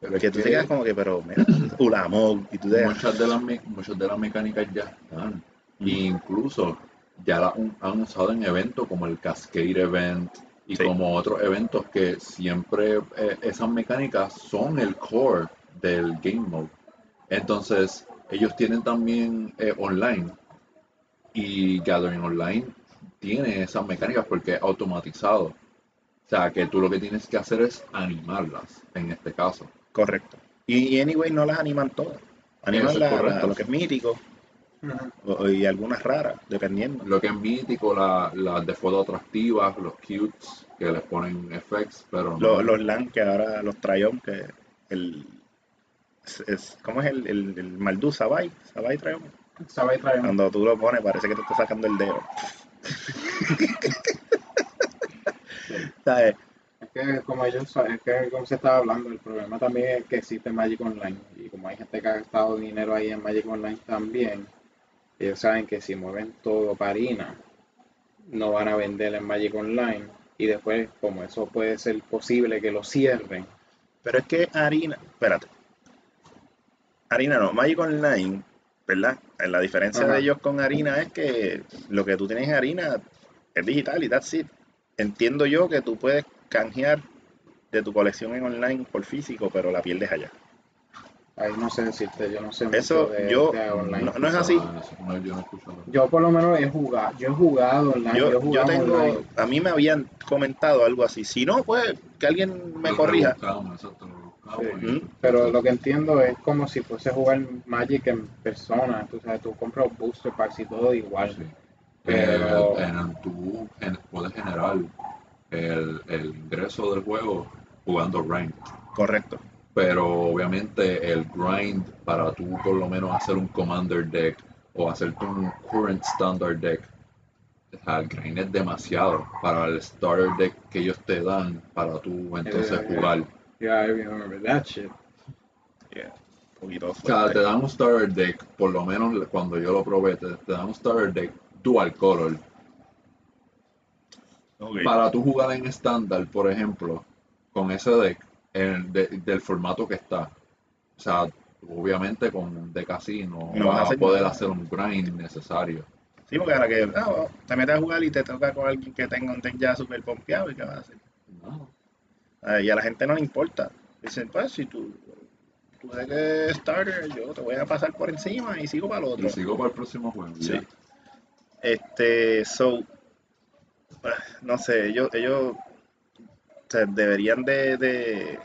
Pero Que tú te que quedas como que, pero, mira, Ulamog, y tú te muchas de las muchas de las mecánicas ya están. E incluso ya un- han usado en eventos como el Cascade Event y Sí. como otros eventos que siempre eh, esas mecánicas son el core del game mode. Entonces, ellos tienen también eh, online y Gathering Online tiene esas mecánicas porque es automatizado. O sea, que tú lo que tienes que hacer es animarlas, en este caso. Correcto. Y, anyway, no las animan todas. Animan la- la- lo que es mítico y algunas raras, dependiendo. Lo que es mítico, la- las de foto atractivas, los cutes que les ponen effects, pero no. Los, los LAN que ahora los Trayon, que el. Es, es- ¿Cómo es el, el, el Maldú Sabai? Sabai Trayon. Sabe traer un- Cuando tú lo pones, parece que te está sacando el dedo. (laughs) ¿Sabes? Es que como ellos es que como se estaba hablando, el problema también es que existe Magic Online. Y como hay gente que ha gastado dinero ahí en Magic Online también, ellos saben que si mueven todo para harina, no van a vender en Magic Online. Y después, como eso puede ser posible que lo cierren, Pero es que Harina, espérate. Harina no, Magic Online, ¿verdad? La diferencia Ajá. de ellos con Harina es que lo que tú tienes en Harina es digital y that's it. Entiendo yo que tú puedes canjear de tu colección en online por físico, pero la pierdes allá. ahí no sé decirte, yo no sé mucho Eso, de, yo- de online. no- no es así. Ah, no, yo no por lo menos he jugado, yo he jugado online, yo, he tengo, online. a mí me habían comentado algo así. Si no, pues que alguien me corrija. Sí. Pero lo que entiendo es como si fuese jugar Magic en persona. Tú sabes, tú compras booster packs y todo igual. Sí. Pero- Eh, en, tú puedes generar el, el ingreso del juego jugando Rank. Correcto. pero obviamente el grind para tú por lo menos hacer un commander deck o hacerte un current standard deck o sea, el grind es demasiado para el starter deck que ellos te dan para tú entonces Eh, jugar Yeah, I remember that shit. Yeah, un poquito o sea te dan un starter deck por lo menos cuando yo lo probé te, te dan un starter deck dual color para tú jugar en estándar por ejemplo con ese deck en- de- del formato que está o sea obviamente con un deck así no, vas a vas a hacer poder nada. hacer un grind necesario Sí, porque ahora que ah, bueno, te metes a jugar y te toca con alguien que tenga un deck ya súper pompeado, ¿y qué vas a hacer? No. Ah, y a la gente no le importa. Dicen, pues si tú, tu deck es starter, yo te voy a pasar por encima y sigo para el otro. Y sigo para el próximo juego. Sí. ya. Este, so, ah, no sé, ellos, ellos o sea, deberían de, de,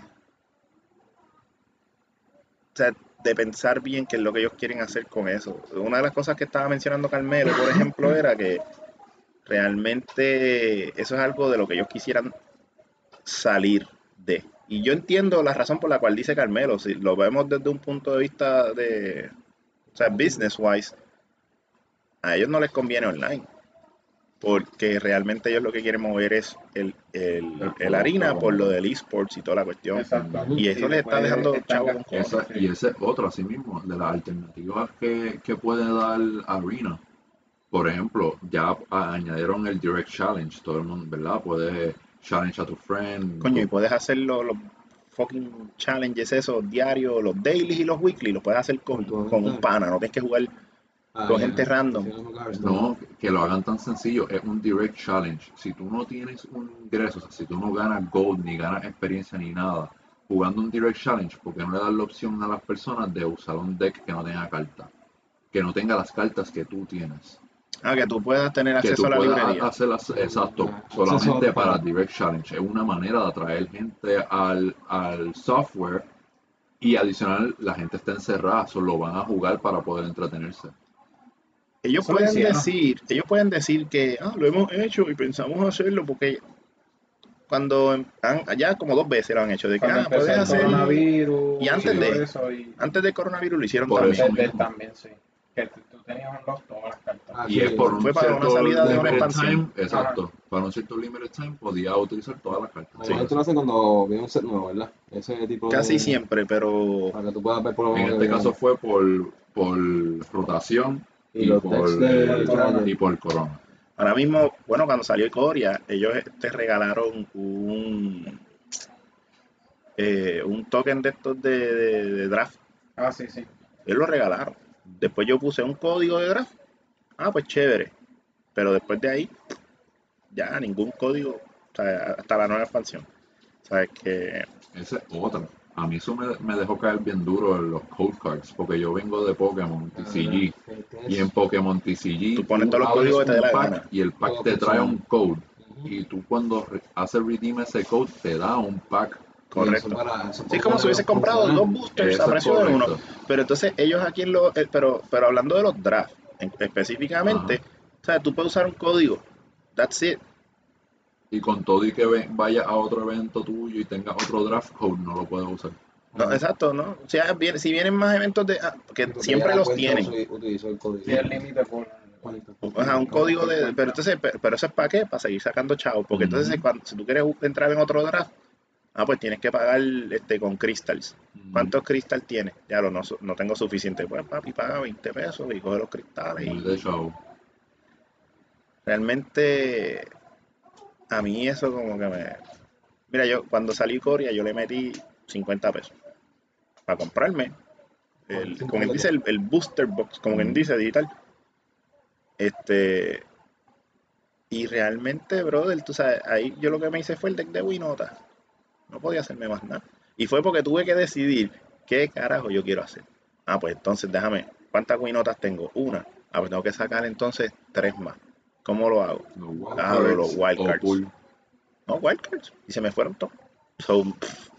o sea, de pensar bien qué es lo que ellos quieren hacer con eso. Una de las cosas que estaba mencionando Carmelo, por ejemplo, era que realmente eso es algo de lo que ellos quisieran salir de. Y yo entiendo la razón por la cual dice Carmelo, si lo vemos desde un punto de vista de, o sea, business wise, a ellos no les conviene online. Porque realmente ellos lo que quieren mover es el, el, El el harina por lo del esports y toda la cuestión. Y eso Sí, les está dejando chavo con gastando, cosas. Esa- y ese es otro, así mismo, de las alternativas que, que puede dar Arena. Por ejemplo, ya añadieron el Direct Challenge. Todo el mundo, ¿verdad? Puede challenge a tu friend. Coño, y puedes hacer los, los fucking challenges esos diarios, los dailies y los weekly, los puedes hacer con, Con un pana, no tienes que jugar Ah, con gente no. random. No, que lo hagan tan sencillo, es un direct challenge. Si tú no tienes un ingreso, o sea, si tú no ganas gold, ni ganas experiencia, ni nada, jugando un direct challenge, porque no le das la opción a las personas de usar un deck que no tenga carta? Que no tenga las cartas que tú tienes. Ah, que tú puedas tener Que acceso tú a la puedas librería. hacer las- exacto, solamente para direct challenge. Es una manera de atraer gente al, al software Y adicional, la gente está encerrada, solo van a jugar para poder entretenerse. Ellos Eso lo pueden decir, ellos pueden decir que ah, lo hemos hecho y pensamos hacerlo porque cuando han, ya como dos veces lo han hecho, de que ah, puedes el hacer coronavirus y antes de- eso, y antes del coronavirus lo hicieron Por también. eso desde mismo. también, sí. Que tú tú tenías un lock todas las Y es por un fue para una salida de una expansión. time, exacto. Para un cierto limited time podía utilizar todas las cartas. Normalmente lo hacen cuando viene un set nuevo, ¿verdad? Ese tipo Casi de... siempre, pero Para que tú puedas ver por lo En este caso viene. fue por, por rotación Y por, de- eh, Corona. y por corona. ahora mismo, bueno, cuando salió Coria, ellos te regalaron un eh, un token de estos de, de- de draft. Ah, sí, sí. Ellos lo regalaron. Después yo puse un código de draft. Ah, pues chévere. Pero después de ahí, ya ningún código, o sea, hasta la nueva expansión. Sabes que Esa es otra. A mí eso me, me dejó caer bien duro en los code cards, porque yo vengo de Pokémon Ah, TCG. Y en Pokémon TCG Tú pones todos los códigos que te dé un la pack gana. y el pack te trae un code. Y tú cuando haces redeem ese code te da un pack. correcto. Eso para- eso Sí, es como si hubiese comprado dos boosters a es precio de uno. Pero entonces ellos aquí en lo, eh, pero, pero hablando de los drafts, en- específicamente, o sea, tú puedes usar un código. That's it. Y con todo y que vaya a otro evento tuyo y tenga otro draft code, no lo puedes usar. No, exacto, ¿no? O sea, viene- si vienen más eventos de ah, que Porque siempre los tienen. Utilizó el código. El límite por. Ajá, un código de. Pero entonces, pe- pero eso es para qué? Para seguir sacando chavos. Porque entonces, cuando, si tú quieres entrar en otro draft, ah, pues tienes que pagar este con crystals. ¿Cuántos cristales tienes? Ya lo no, no tengo suficiente. Pues papi, paga 20 pesos y coge los cristales. Y realmente, a mí eso como que me. Mira, yo cuando salí Corea, yo le metí 50 pesos para comprarme. El, como quien dice, el, el booster box, como quien dice, digital. Este. Y realmente, brother, tú sabes, ahí yo lo que me hice fue el deck de Winota. No podía hacerme más nada. Y fue porque tuve que decidir qué carajo yo quiero hacer. Ah, pues entonces déjame, ¿cuántas Winotas tengo? Una. Ah, pues tengo que sacar entonces tres más. ¿Cómo lo hago? Los wild Ah, los cards wild o cards. pool No, wildcards. Y se me fueron todos. So, pff,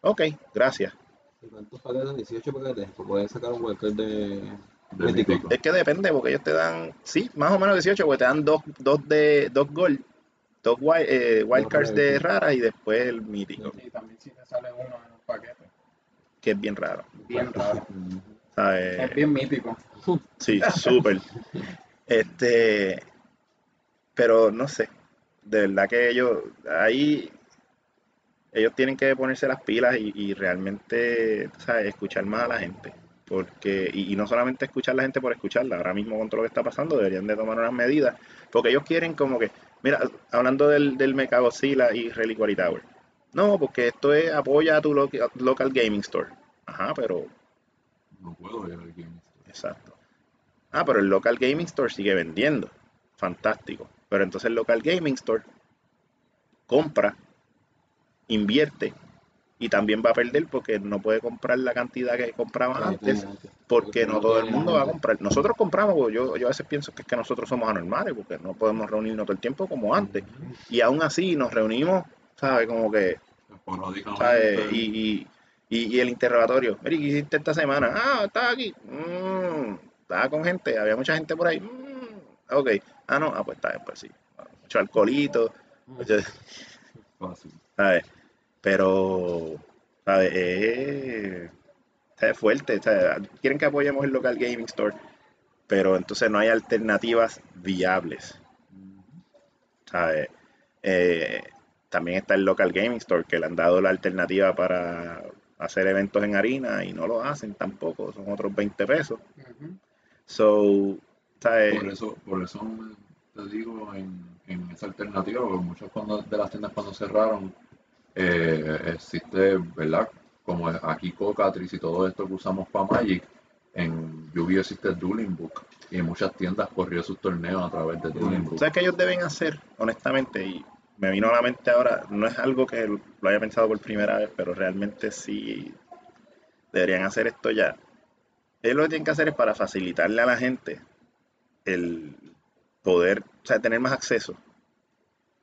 ok, gracias. ¿Y ¿Cuántos paquetes? 18 paquetes. Puedes sacar un wildcard de... de. Es que depende, porque ellos te dan, sí, más o menos 18, porque te dan dos, dos de dos gold, dos wild, eh, wildcards de rara y después el mítico, Y también si te sale uno en un paquete. que es bien raro. Bien raro. (laughs) Es bien mítico. (laughs) Sí, súper. Este, pero no sé, de verdad que ellos, ahí, ellos tienen que ponerse las pilas y, y realmente, ¿sabes? Escuchar más a la gente. Porque, y, y no solamente escuchar a la gente por escucharla, ahora mismo con todo lo que está pasando deberían de tomar unas medidas, porque ellos quieren como que, mira, hablando del, del Mechagodzilla y Reliquary Tower, no, porque esto es apoya a tu lo- local gaming store. Ajá, pero No puedo ir al Game Store. Exacto. Ah, pero el local gaming store sigue vendiendo. Fantástico. Pero entonces el local gaming store compra, invierte y también va a perder porque no puede comprar la cantidad que compraba Sí, antes porque no todo el mundo va a comprar. Nosotros compramos, porque yo, yo a veces pienso que es que nosotros somos anormales porque no podemos reunirnos todo el tiempo como antes. Y aún así nos reunimos, ¿sabes? Como que. Y, y, y, y el interrogatorio, mira, ¿qué hiciste esta semana? Ah, estaba aquí. Mm, estaba con gente, había mucha gente por ahí. Mm, ok. Ah, no, ah, pues está bien, pues sí. Mucho alcoholito, (laughs) mucho- fácil. ¿sabes? Pero, ¿sabes? Eh, es fuerte. ¿sabes? Quieren que apoyemos el local gaming store, pero entonces no hay alternativas viables. ¿sabes? Eh, también está el local gaming store que le han dado la alternativa para hacer eventos en harina y no lo hacen tampoco, son otros 20 pesos. So, ¿sabes? Por eso, por eso te digo en, en esa alternativa, porque muchas cuando- de las tiendas cuando cerraron, eh, existe, ¿verdad? Como aquí Cocatrice y todo esto que usamos para Magic, en Yu-Gi-Oh existe el Dueling Book y en muchas tiendas corrió sus torneos a través de Dueling Book. ¿Sabes qué ellos deben hacer, honestamente? Y me vino a la mente ahora, no es algo que lo haya pensado por primera vez, pero realmente sí deberían hacer esto ya. Ellos lo que tienen que hacer es para facilitarle a la gente el poder, tener más acceso.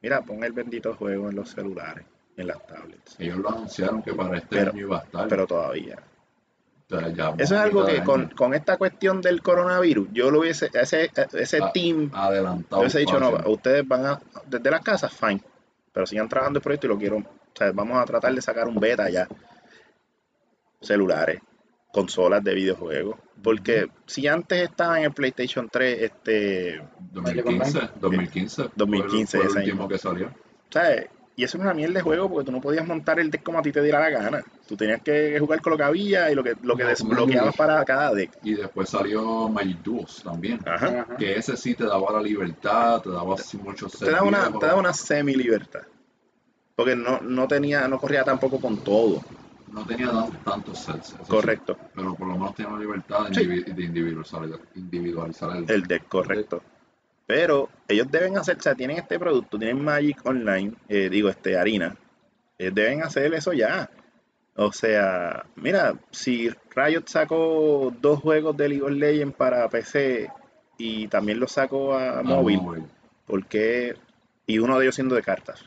Mira, pon el bendito juego en los celulares. En las tablets. Ellos lo anunciaron que para este Pero- año iba a estar. Pero todavía. O sea, ya Eso es algo que con, con esta cuestión del coronavirus, yo lo hubiese, ese, ese team, adelantado. yo hubiese dicho, no, ustedes van a, desde las casas, fine, pero sigan trabajando el proyecto y lo quiero, o sea, vamos a tratar de sacar un beta ya. Celulares, consolas de videojuegos, porque si antes estaba en el PlayStation 3, este, 2015, 2015. 2015, fue el, ese fue el último año. que salió. ¿sabes? Y eso es una mierda de juego porque tú no podías montar el deck como a ti te diera la gana. Tú tenías que jugar con lo que había y lo que, lo que No, desbloqueabas para cada deck. Y después salió Magic Duos también. Ajá. Ajá. Que ese sí te daba la libertad, te daba así muchos te da una, te da una semi libertad. Porque no, no tenía, no corría tampoco con todo. No tenía tan- tantos sets. sí, Correcto. pero por lo menos tenía la libertad de, Sí. individualizar, individualizar el, El deck, correcto. Pero ellos deben hacer, o sea, tienen este producto, tienen Magic Online, eh, digo, este Harina. Ellos deben hacer eso ya. O sea, mira, si Riot sacó dos juegos de League of Legends para PC y también los sacó a Ah, móvil, móvil. ¿por qué? Y uno de ellos siendo de cartas.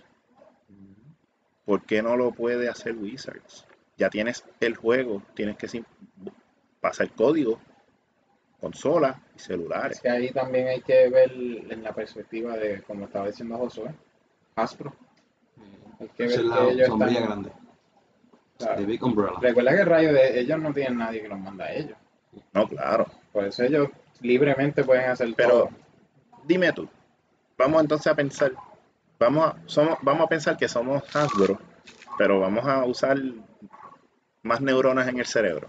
¿Por qué no lo puede hacer Wizards? Ya tienes el juego, tienes que pasar código, consola y celulares. Es que ahí también hay que ver en la perspectiva de, como estaba diciendo Josué, Hasbro. Hay que ver es que la ellos sombrilla están- grande. claro. The Big Umbrella. Recuerda que Rayo de ellos no tienen nadie que los manda a ellos. No, claro. Por eso ellos libremente pueden hacer Pero todo. dime tú, vamos entonces a pensar, vamos a, somos, vamos a pensar que somos Hasbro, pero vamos a usar más neuronas en el cerebro.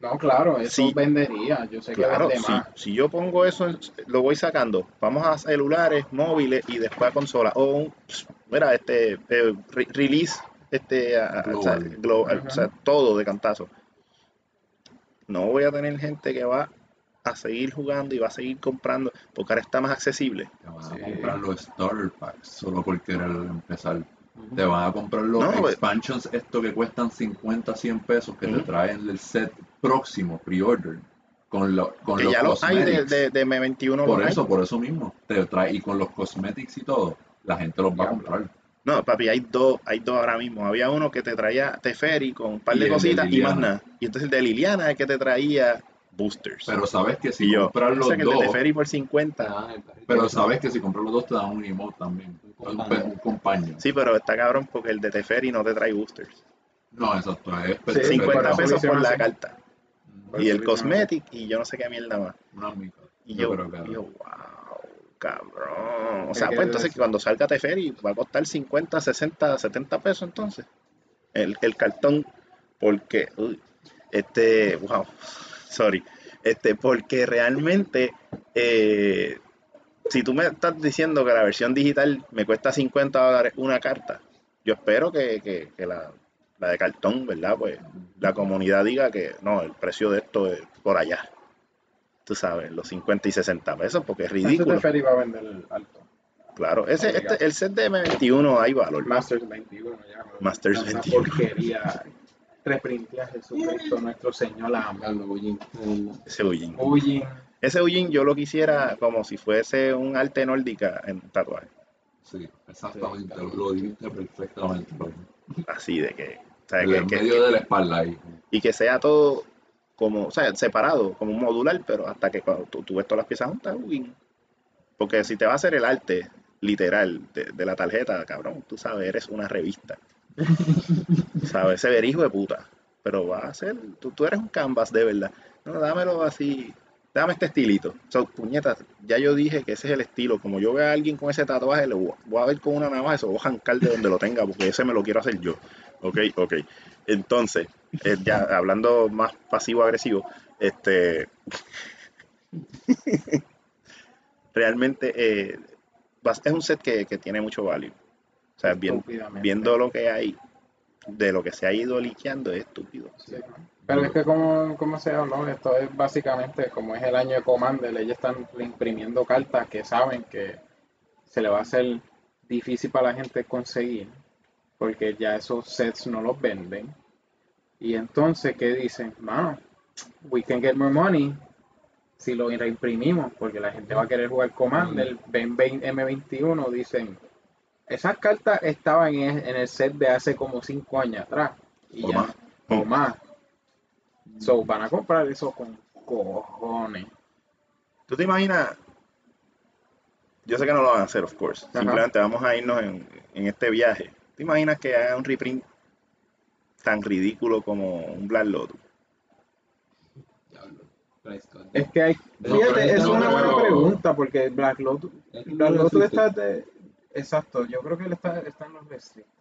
No, claro, eso Sí. vendería. Yo sé Claro, que vende si, más. si yo pongo eso, en- lo voy sacando, vamos a celulares, móviles y después a consola. O un, mira, este, eh, re- release, este, a- a- o sea, Global. o sea, todo de cantazo. No voy a tener gente que va a seguir jugando y va a seguir comprando, porque ahora está más accesible. Te van Sí. a comprar los starter packs solo por querer empezar. Te van a comprar los No, pues- expansions, esto que cuestan 50, 100 pesos, que te traen el set próximo, pre-order, con, lo- con Que los ya los hay de, cosmetics. de, de M21. por hay. eso, por eso mismo. Te trae, y con los cosmetics y todo, la gente los va a comprar. No, papi, hay dos, hay dos ahora mismo. Había uno que te traía Teferi con un par Y de cositas y más nada. Y entonces el de Liliana es el que te traía boosters. Pero sabes que si yo, compras los que el de dos, Teferi por 50. Ah, el perrito. pero sabes que si compras los dos te dan un emote también. Un Un, compañero. un compañero. Sí, pero está cabrón porque el de Teferi no te trae boosters. No, exacto. Es Sí, 50 pero pesos por la carta. Y el cosmetic y yo no sé qué mierda más. Una mica. Y Yo yo, creo que- y yo, wow, cabrón. O ¿Qué sea, pues entonces decir? cuando salga Teferi va a costar 50, 60, 70 pesos entonces. El, el cartón, porque, uy, este, wow, sorry. Este, porque realmente, eh, si tú me estás diciendo que la versión digital me cuesta 50 dólares una carta, yo espero que, que- que la, la de cartón, ¿verdad? Pues la comunidad diga que no, el precio de esto es por allá. Tú sabes, los 50 y 60 pesos, porque es Ese ridículo. Teferi va a vender el alto. Claro, ese, Obligado. este, el set de M21 hay valor. Masters 21 ya. Masters Una 21. porquería. Reprintia Jesucristo, nuestro Señor la Ese Ujin. Huyin. Ese Ujin yo lo quisiera como si fuese un arte nórdica en tatuaje. Sí, exactamente. Sí, lo dijiste perfectamente. Así de que. o sea, En que- el que- medio de la espalda ahí. y que sea todo como, o sea, separado, como un modular, pero hasta que cuando tú, tú ves todas las piezas juntas, Ujin. Porque si te va a hacer el arte literal de, de la tarjeta, cabrón, tú sabes, eres una revista. (laughs) ¿Sabes? Ese ver hijo de puta. Pero va a ser, tú, tú eres un canvas de verdad. No, dámelo así, dame este estilito. So, puñetas, ya yo dije que ese es el estilo. Como yo veo a alguien con ese tatuaje, le voy, voy a ver con una navaja, eso voy a jancar de donde lo tenga, porque ese me lo quiero hacer yo. Ok, ok. Entonces, eh, ya hablando más pasivo-agresivo, este. (laughs) realmente eh, es un set que, que tiene mucho value. O sea, bien- viendo lo que hay, de lo que se ha ido liqueando, es estúpido. Sí. Pero es que como, como sea o no, esto es básicamente como es el año de Commander, ellos están imprimiendo cartas que saben que se le va a hacer difícil para la gente conseguir, porque ya esos sets no los venden. Y entonces, ¿qué dicen? Mano, we can get more money si lo reimprimimos, porque la gente va a querer jugar Commander, ven 20 M21, dicen, esas cartas estaban en, en el set de hace como 5 años atrás. Y O ya, más. O más. So, van a comprar eso con cojones. ¿Tú te imaginas? Yo sé que no lo van a hacer, of course. Ajá. Simplemente vamos a irnos en, en este viaje. ¿Te imaginas que haga un reprint tan ridículo como un Black Lotus? Es que hay. No, Fíjate, es no una buena pregunta porque Black Lotus. Black lo Lotus está de. Exacto, yo creo que él está, está en los restrictos.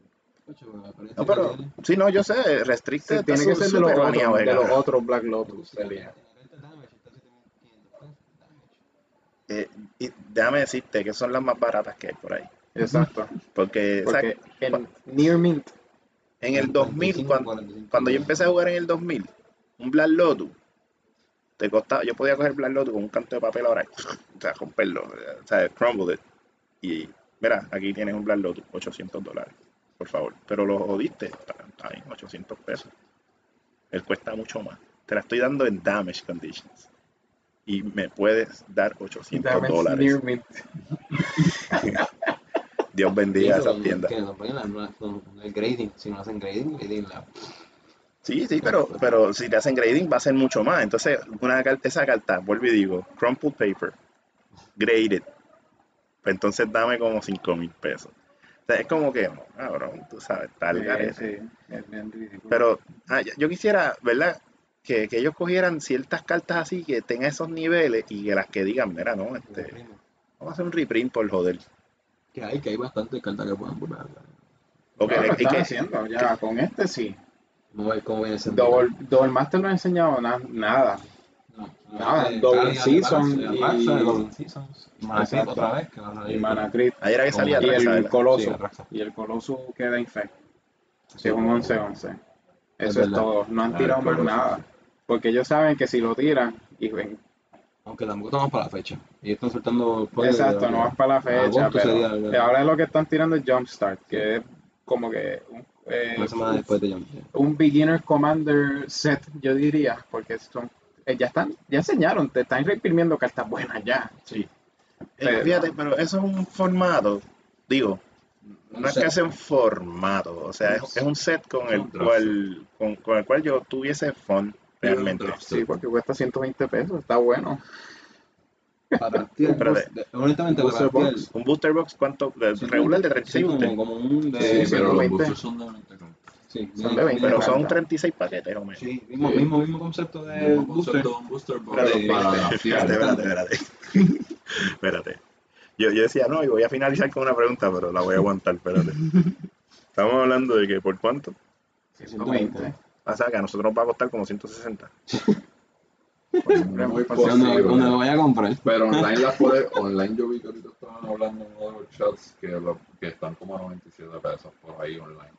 No, pero, sí, no, yo sé, Restricted Sí, tiene que ser de los, otros, de los otros Black Lotus. sería. Damage está 7500 pesos. Damage. Eh, y déjame decirte que son las más baratas que hay por ahí. Exacto. Porque, Porque en Near Mint. en el 2000, 45, cuando, 45 cuando yo empecé a jugar en el 2000, un Black Lotus, te costaba, yo podía coger Black Lotus con un canto de papel ahora, o sea, romperlo, o sea, crumble it. Y mira, aquí tienes un Black Lotus, 800 dólares, por favor. Pero lo jodiste, está, está bien, 800 pesos. Él cuesta mucho más. Te la estoy dando en damage conditions. Y me puedes dar 800 Damage dólares. Near Mint. (laughs) Dios bendiga Eso, esas tiendas. que no ponen la- no- no- el grading, si no hacen grading, grading la Sí, sí, pero, pero si te hacen grading va a ser mucho más. Entonces, una carta, esa carta, vuelvo y digo, crumpled paper, graded. Pues entonces dame como 5 mil pesos. Sea, es como que, no, cabrón, tú sabes, tal Sí. Pero ah, yo- quisiera, ¿verdad? Que, que ellos cogieran ciertas cartas así que tengan esos niveles y que las que digan, mira, no, este, vamos a hacer un reprint por joder. que hay, que hay bastantes cartas que pueden volver. O que- No, lo y están que- haciendo ya con este sí. Viene ese Double, Double Master no ha enseñado na- nada. No, Nada, eh, Double Season y- Double Seasons. Y Mana Crit Exacto. otra vez, que. Y Mana Crit. ayer era que salía Y el. Coloso. Sí. Y el Coloso queda infecto. Sí, Si es un como- 11-11. Es Eso es todo. No han Ah, tirado más nada. Porque ellos saben que si lo tiran, y ven, Aunque tampoco estamos para la fecha. Y están soltando exacto, de- no vas para la fecha. Pero ahora lo que están tirando es Jumpstart, que es como que un, eh, Una semana después de un beginner commander set, yo diría, porque son, ya están, ya enseñaron, te están reimprimiendo cartas buenas ya. Sí. Eh, Pero- fíjate, pero eso es un formato, digo, no es set. que sea un formato, o sea, es, es un set con el cual, con, con el cual yo tuviese fun realmente. Sí, porque cuesta 120 pesos, está bueno. Para ti, honestamente, para ti. Un booster box, ¿cuánto? De- el- regular de sí, 36 como, como un de, Sí, Sí, pero los 120. boosters son de 20, creo. Sí, son de 20, Pero son encanta. 36 paquetes, o menos. Sí, mismo, Sí. mismo, mismo concepto de Mismo booster. concepto booster Espérate, para espérate, espérate, espérate. Espérate. Yo, yo decía, no, y voy a finalizar con una pregunta, pero la voy a aguantar, espérate. Estamos hablando de que, ¿por cuánto? 120. O sea, que a nosotros nos va a costar como 160. Muy Cuando, posible. cuando lo vaya a comprar. Pero online las puedes, (laughs) online yo vi que ahorita estaban hablando en uno de los chats que, lo- que están como a 97 pesos por ahí online.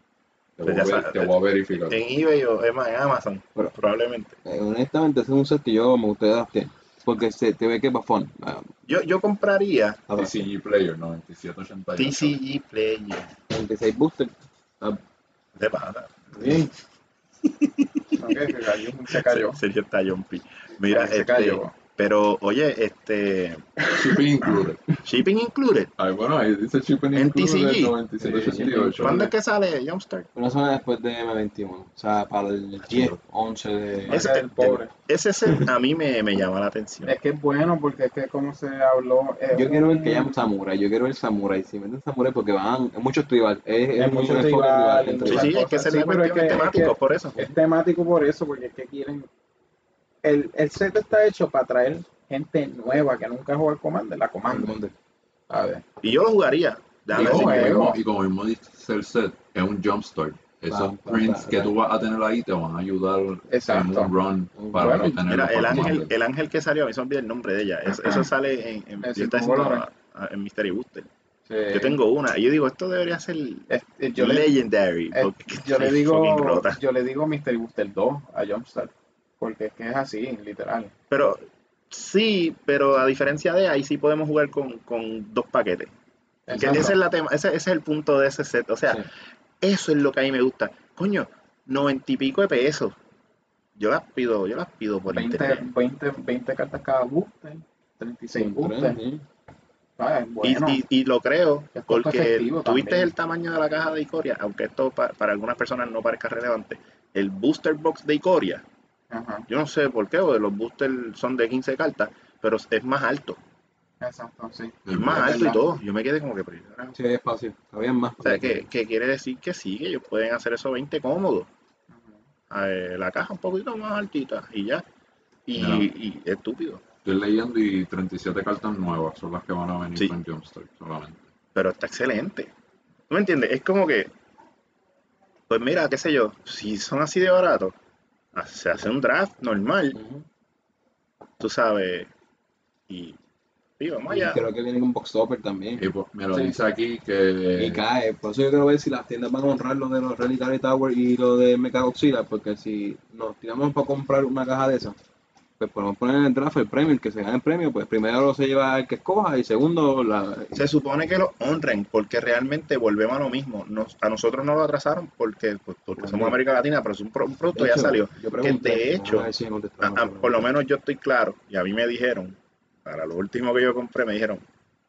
Te voy, Pues a, ver- sabes, te voy a verificar. En eBay o es más, en Amazon, Pero- probablemente. Eh, honestamente, ese es un set que yo me gustaría adaptar. Porque se te ve que es bafón. Ah, Yo, yo compraría ahora, TCG Player 9788. TCG Player 26 booster. Ah, de pata. Bien. Ok, se cayó. Se está jumpy. Mira, se este, cayó. Pero oye, este, Shipping included. shipping included. Ay, bueno, ahí dice shipping En included TCG. 9788. ¿Cuándo es que sale Jumpstart? Una semana después de M21. O sea, para el 10, 11 de. Ese Ese- es el pobre. Ese set a mí me, me llama la atención. Es que es bueno porque es que como se habló. es Yo quiero ver que llamen Samurai. Yo quiero ver Samurai. Si meten Samurai, porque van. Es mucho tribal. Es, es Es mucho tribal, Sí, sí, es que es Sí, es que- es temático, que- por eso. Es temático por eso, porque es que quieren. El, el set está hecho para traer gente nueva que nunca ha jugado al Commander, la Commander. A ver. Y yo lo jugaría. No, Y como, mismo- y como mismo dice el set, es un jumpstart. Esos prints que tú vas a tener ahí te van a ayudar Exacto. en un run para Bueno, no tener Mira, el ángel, Commander. el ángel que salió, a mí se me olvida el nombre de ella. Eso, sale en, en, yo a- a- Mystery Booster. Sí. Yo tengo una. Y yo digo, esto debería ser yo, legendary. es- porque yo (laughs) le digo yo le digo Mystery Booster 2 a Jumpstart. Porque es que es así, literal. Pero sí, pero a diferencia de ahí sí podemos jugar con, con dos paquetes. Ese es la tema, ese, ese es el punto de ese set. O sea, Sí. eso es lo que a mí me gusta. Coño, noventa y pico de pesos. Yo las pido, yo las pido por 20, internet. 20, 20 cartas cada booster, 36 Con boosters. tres, sí. Ah, Y, bueno, y, y lo creo, porque tuviste el tamaño de la caja de Icoria, aunque esto pa- para algunas personas no parezca relevante. El booster box de Icoria, Ajá, yo no sé por qué, porque los boosters son de 15 cartas, pero es más alto, exacto, sí. es más Es alto y todo. Yo me quedé como que. Sí, hay espacio. Habían más. o sea, que, que quiere decir que sí, que ellos pueden hacer eso 20 cómodos. Ajá. La caja un poquito más altita y ya. Y, No. y estúpido. Estoy leyendo y 37 cartas nuevas son las que van a venir Sí. con Jumpstart solamente. pero está excelente. ¿Tú me entiendes? Es como que, pues mira, qué sé yo, si son así de baratos, se hace un draft normal, tú sabes, y, y vamos Y allá. creo que viene con box topper también. Y pues me lo Sí. dice aquí que Y cae, por eso yo quiero ver si las tiendas van a honrar lo de los Reliquary Tower y lo de Mecha Godzilla, porque si nos tiramos para comprar una caja de esas, pues podemos poner en el draft el premio, el que se gane el premio, pues primero se lleva el que escoja y segundo la... Se supone que lo honren porque realmente volvemos a lo mismo. Nos- a nosotros no lo atrasaron porque, pues, porque somos América Latina, pero es un, pro- un producto De ya hecho, salió. Yo pregunté, de hecho, a si por lo menos yo estoy claro, y a mí me dijeron, para lo último que yo compré, me dijeron,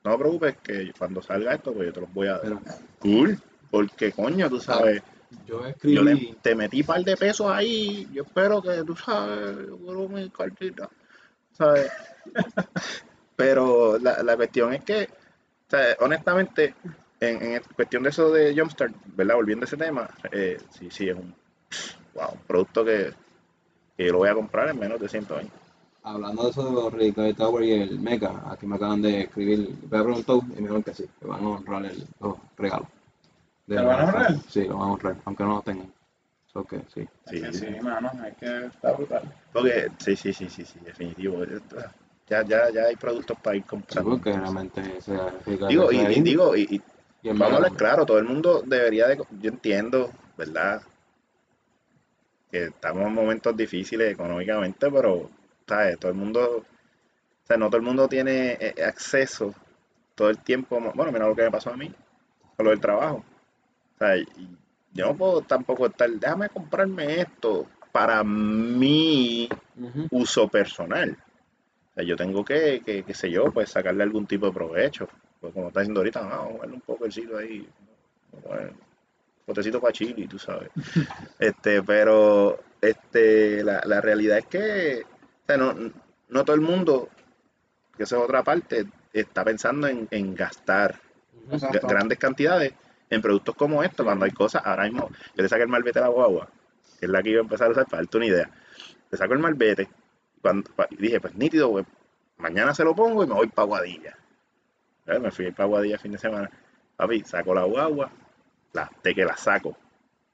no te preocupes que cuando salga esto, pues yo te los voy a dar. Pero Cool, porque coño, tú sabes. Yo escribí, le, te metí un par de pesos ahí. Yo espero que tú sabes, yo quiero mi cartita. ¿Sabes? (laughs) Pero la, la cuestión es que, honestamente, en, en cuestión de eso de Jumpstart, ¿verdad? Volviendo a ese tema, eh, sí, sí, es un, wow, un producto que, que yo lo voy a comprar en menos de 120. hablando de eso de los Reliquary Tower y el Mecha, aquí me acaban de escribir, me ha preguntado y me dijeron que sí, que van a honrar el, los regalos. De ¿Te lo van a honrar? Sí, lo van a honrar, aunque no los tengan. Que sí. Sí, sí, mano, es que está brutal. Porque, sí, sí, sí, sí, sí, definitivo. Ya, ya, ya hay productos para ir Sí, comprando. porque realmente se Digo, y, y digo, y, y Vamos a hablar claro, todo el mundo debería de... Yo entiendo, ¿verdad? Que estamos en momentos difíciles económicamente, pero, ¿sabes? Todo el mundo... O sea, no todo el mundo tiene eh, acceso todo el tiempo. Bueno, mira lo que me pasó a mí con lo del trabajo. Sea, yo no puedo tampoco estar... Déjame comprarme esto para mi uso personal. O sea, yo tengo que, que, qué sé yo, pues sacarle algún tipo de provecho. Pues como está diciendo ahorita, vamos a jugarle un poco el sitio ahí. Bueno, potecito para chili, tú sabes. (laughs) este, pero este, la, la realidad es que o sea, no, no todo el mundo, que esa es otra parte, está pensando en, en gastar. Exacto. grandes cantidades en productos como estos, cuando hay cosas, ahora mismo, yo le saqué el malvete a la guagua, que es la que iba a empezar a usar para darte una idea. Le saco el malvete, cuando, y dije, pues nítido, pues, mañana se lo pongo y me voy para Guadilla. Me fui para Guadilla el fin de semana. Papi, saco la guagua, la, de que la saco,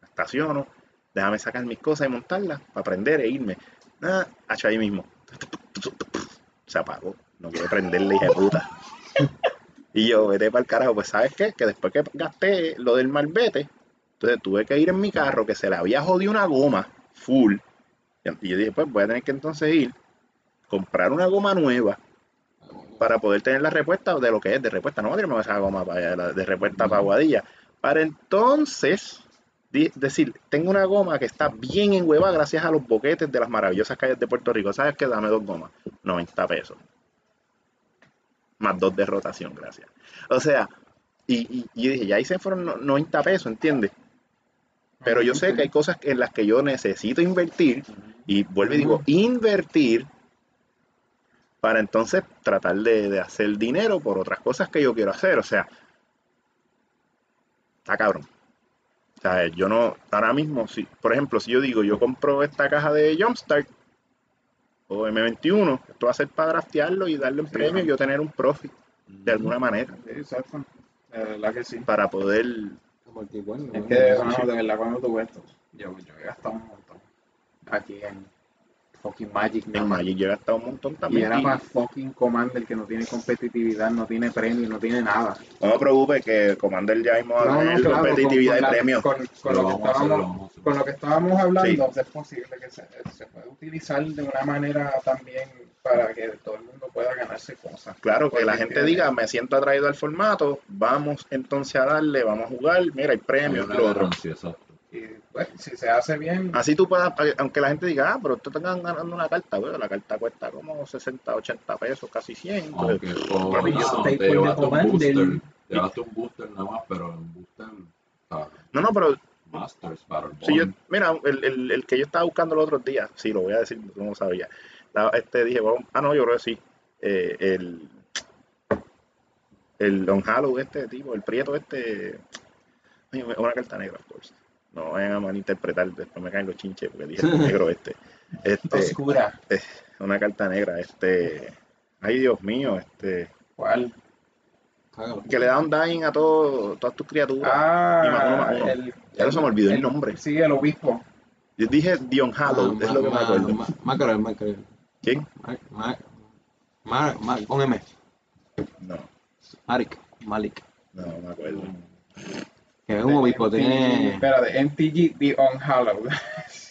la estaciono, déjame sacar mis cosas y montarlas para aprender e irme. Nada, hacho ahí mismo. Se apagó. No quiere prenderle, hija de puta. (laughs) Y yo, vete para el carajo, pues ¿sabes qué? Que después que gasté lo del malvete, entonces tuve que ir en mi carro que se le había jodido una goma full. Y yo dije, pues voy a tener que entonces ir, comprar una goma nueva para poder tener la respuesta de lo que es de respuesta. No tirarme esa goma para de respuesta para Guadilla. Para entonces decir, tengo una goma que está bien en hueva gracias a los boquetes de las maravillosas calles de Puerto Rico. ¿Sabes qué? Dame dos gomas, 90 pesos. Más dos de rotación, gracias. O sea, y, y, dije, ya ahí se fueron no- 90 pesos, ¿entiendes? Pero yo sé que hay cosas en las que yo necesito invertir y vuelvo y digo, invertir para entonces tratar de, de hacer dinero por otras cosas que yo quiero hacer. O sea, está cabrón. O sea, yo no, ahora mismo, si, por ejemplo, si yo digo, yo compro esta caja de Jumpstart o M21, esto va a ser para draftearlo y darle un Sí, premio y yo tener un profit de alguna manera Sí, exacto. De verdad que sí. para poder Como el tipo, bueno, Es bueno, que, sí. de verdad, cuando tú ves esto, yo, yo he gastado un montón. Aquí en fucking Magic. en nada más. Magic yo he gastado un montón Y también. era y para fucking Commander que no tiene competitividad, no tiene premio, no tiene nada. no me preocupe que Commander ya mismo va a No, no, claro, competitividad con, y con premios. con, con Lo con lo que estábamos hablando, es posible que se, se puede utilizar de una manera también para que todo el mundo pueda ganarse cosas. Claro, que la gente diga, me siento atraído al formato, vamos entonces a darle, vamos a jugar, mira, hay Hay premios, una lo otro. Y pues, si se hace bien, Así tú puedas, aunque la gente diga, ah, pero tú estás ganando una carta, bueno, la carta cuesta como 60, 80 pesos, casi 100. pues, Aunque o, Papi, yo no, te por llevaste un booster, llevaste un booster nada más, pero en booster, o sea, no, no, pero Masters, Battleborn. si yo, mira, el, el, el que yo estaba buscando los otros días, sí, lo voy a decir, no sabía. La- este dije, bueno, ah, no, yo creo que sí. eh, el, el Don Halo, este tipo, el Prieto, este. Una carta negra, of course. No vayan a malinterpretar, después me caen los chinches porque dije el (laughs) negro este. Este, oscura. una carta negra, este. Ay, Dios mío, este. ¿Cuál? Que le da un dying a todo, todas tus criaturas. Y más uno, Ah, más uno. el, Ya no se me olvidó el nombre. Sí, el obispo. Yo dije Dion Halo, Ah, es lo que me Ma- acuerdo. Ma- Macarel. ¿Quién? Ma- Ma- Ma- Ma- con M. No, Marik. Malik. no me acuerdo. Que es un tiene. Espera, de MTG The Unhallowed. (laughs)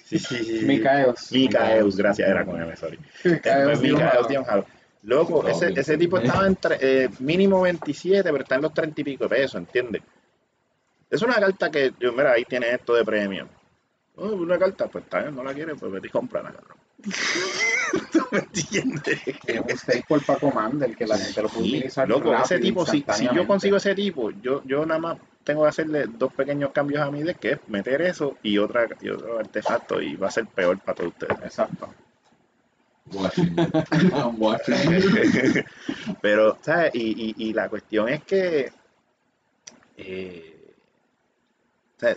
Sí, sí, sí. Micaeus. Micaeus, gracias, era con M, sorry. Micaeus The Unhallowed. Loco, Estaba ese, ese tipo estaba en tre- eh, mínimo 27, pero está en los 30 y pico de pesos, ¿entiendes? Es una carta que, yo, mira, ahí tiene esto de premio. Oh, una carta, pues está bien, no la quieres, pues vete y cómprala, cabrón. (laughs) ¿Tú me entiendes? Es un staple para Commander que la gente lo puede Sí, utilizar. loco, ese tipo, si, si yo consigo ese tipo, yo, yo nada más tengo que hacerle dos pequeños cambios a mi deck, que es meter eso y, otra, y otro artefacto, y va a ser peor para todos ustedes. Exacto. (laughs) Pero, ¿sabes? Y, y, y la cuestión es que eh,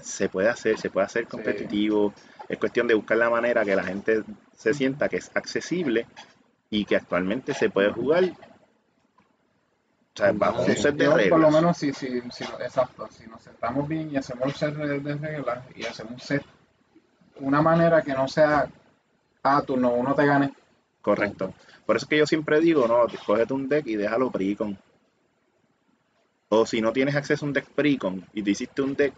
se puede hacer, se puede hacer competitivo. Es cuestión de buscar la manera que la gente se sienta que es accesible y que actualmente se puede jugar. O sea, bajo un set de Yo, reglas. por lo menos, si, si, si, exacto, si nos sentamos bien y hacemos un set de, de reglas y hacemos un set, una manera que no sea, ah, turno uno te gane. Correcto. Por eso es que yo siempre digo, no, cógete un deck y déjalo precon. O si no tienes acceso a un deck precon y te hiciste un deck,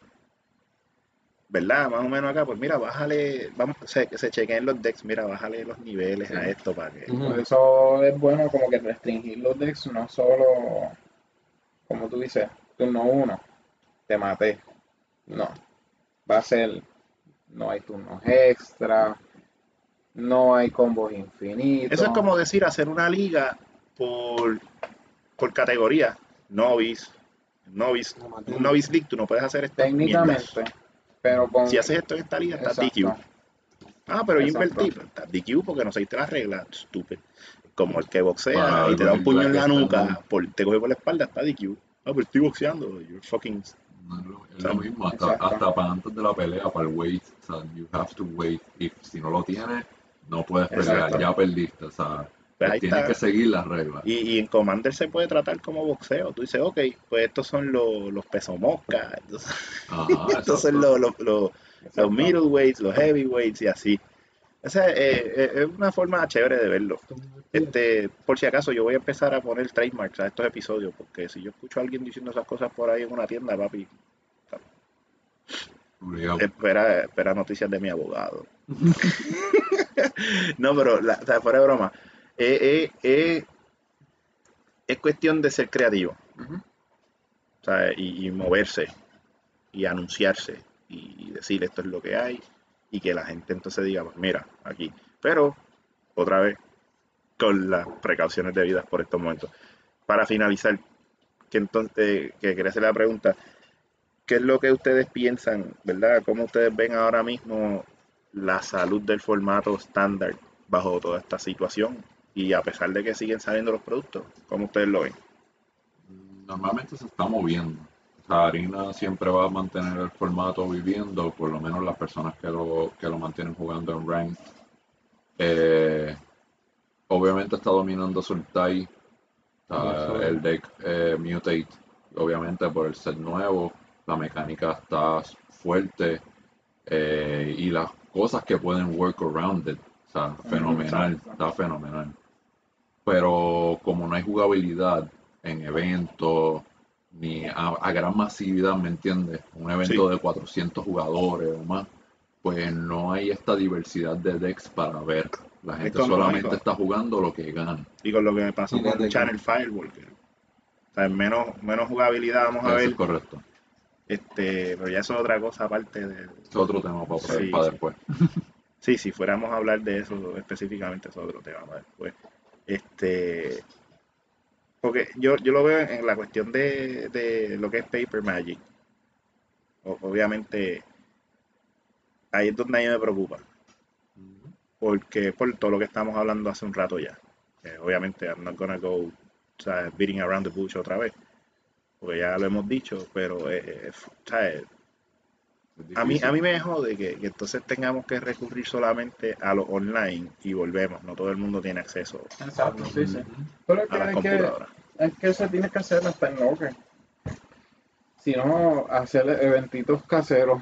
¿verdad? Más o menos acá, pues mira, bájale, vamos, se, se chequeen los decks, mira, bájale los niveles a esto para que... Por eso es bueno como que restringir los decks, no solo, como tú dices, turno uno, te maté. No, va a ser, no hay turnos extra, no hay combos infinitos. Eso es como decir hacer una liga por, por categoría. Novice, Novice, un Novice League, tú no puedes hacer esto. técnicamente, pero con... Si haces esto en esta liga, estás. DQ. Ah, pero yo invertí. Estás DQ porque no seguiste las reglas, estúpido. Como el que boxea y te da un puño en la nuca, por, te coge por la espalda, está DQ. Ah, pero estoy boxeando. You're fucking. No es lo, es lo mismo, hasta, hasta para antes de la pelea, para el wait, o sea, you have to wait. Y si no lo tienes, no puedes pelear, Exacto. ya perdiste, o sea, Pues tienes está. que seguir las reglas. Y, y en Commander se puede tratar como boxeo. Tú dices, ok, pues estos son los, los peso mosca, (laughs) (laughs) estos, Ajá, estos son los, los, los, los middleweights, los heavyweights y así. Esa es, eh, es una forma chévere de verlo. Este, por si acaso, yo voy a empezar a poner trademarks a estos episodios, porque si yo escucho a alguien diciendo esas cosas por ahí en una tienda, papi, espera, espera noticias de mi abogado. (laughs) no, pero la, o sea, fuera de broma, eh, eh, eh, es cuestión de ser creativo. Ujú. O sea, y, y moverse y anunciarse y decir esto es lo que hay y que la gente entonces diga, pues mira, aquí. Pero, otra vez, con las precauciones debidas por estos momentos. Para finalizar, que entonces, que quería hacer la pregunta, ¿qué es lo que ustedes piensan, verdad? ¿Cómo ustedes ven ahora mismo la salud del formato estándar bajo toda esta situación? Y a pesar de que siguen saliendo los productos, ¿cómo ustedes lo ven? Normalmente se está moviendo. O sea, Arena siempre va a mantener el formato viviendo, por lo menos las personas que lo, que lo mantienen jugando en Ranked. Eh, obviamente está dominando Sultai, está el deck eh, Mutate, obviamente por el set nuevo, la mecánica está fuerte eh, y las cosas que pueden work around it, o sea, fenomenal, está fenomenal. Pero como no hay jugabilidad en eventos, ni a, a gran masividad, ¿me entiendes? Un evento Sí. de 400 jugadores o más, pues no hay esta diversidad de decks para ver. La gente Económico. solamente está jugando lo que gana. Y con lo que me pasó con que- Channel Firewall, que, o sea, menos, menos jugabilidad, vamos a Eso ver. es correcto. Este, pero ya eso es otra cosa aparte de... Es otro tema para, Sí, para sí. después. Sí, si fuéramos a hablar de eso específicamente, es otro tema para después. Este, porque yo, yo lo veo en la cuestión de, de lo que es Paper Magic. Obviamente, ahí es donde a mí me preocupa. Porque por todo lo que estamos hablando hace un rato ya. Eh, obviamente, I'm not gonna go beating around the bush otra vez. Porque ya lo hemos dicho, pero eh, eh, Es a mí, a mí me jode que, que entonces tengamos que recurrir solamente a lo online y volvemos. No todo el mundo tiene acceso Exacto, sí, sí. Pero es a que, las es que, computadoras. es que se tiene que hacer hasta en Locker. Si no, hacer eventitos caseros,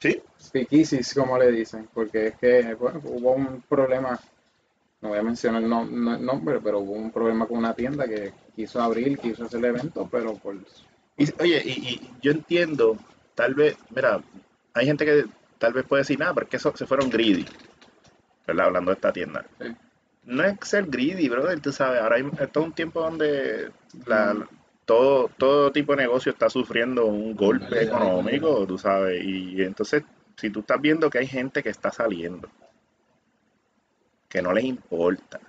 Sí, speakeasies, como le dicen, porque es que bueno, hubo un problema, no voy a mencionar el nombre, pero hubo un problema con una tienda que quiso abrir, quiso hacer el evento, pero por Y, oye, y, y yo entiendo, tal vez, mira, hay gente que tal vez puede decir, nada, porque eso se fueron greedy, ¿verdad? Hablando de esta tienda. Sí. No es ser greedy, brother, tú sabes, ahora hay esto es un tiempo donde la, todo, todo tipo de negocio está sufriendo un golpe económico, tú sabes, y entonces, si tú estás viendo que hay gente que está saliendo, que no les importa,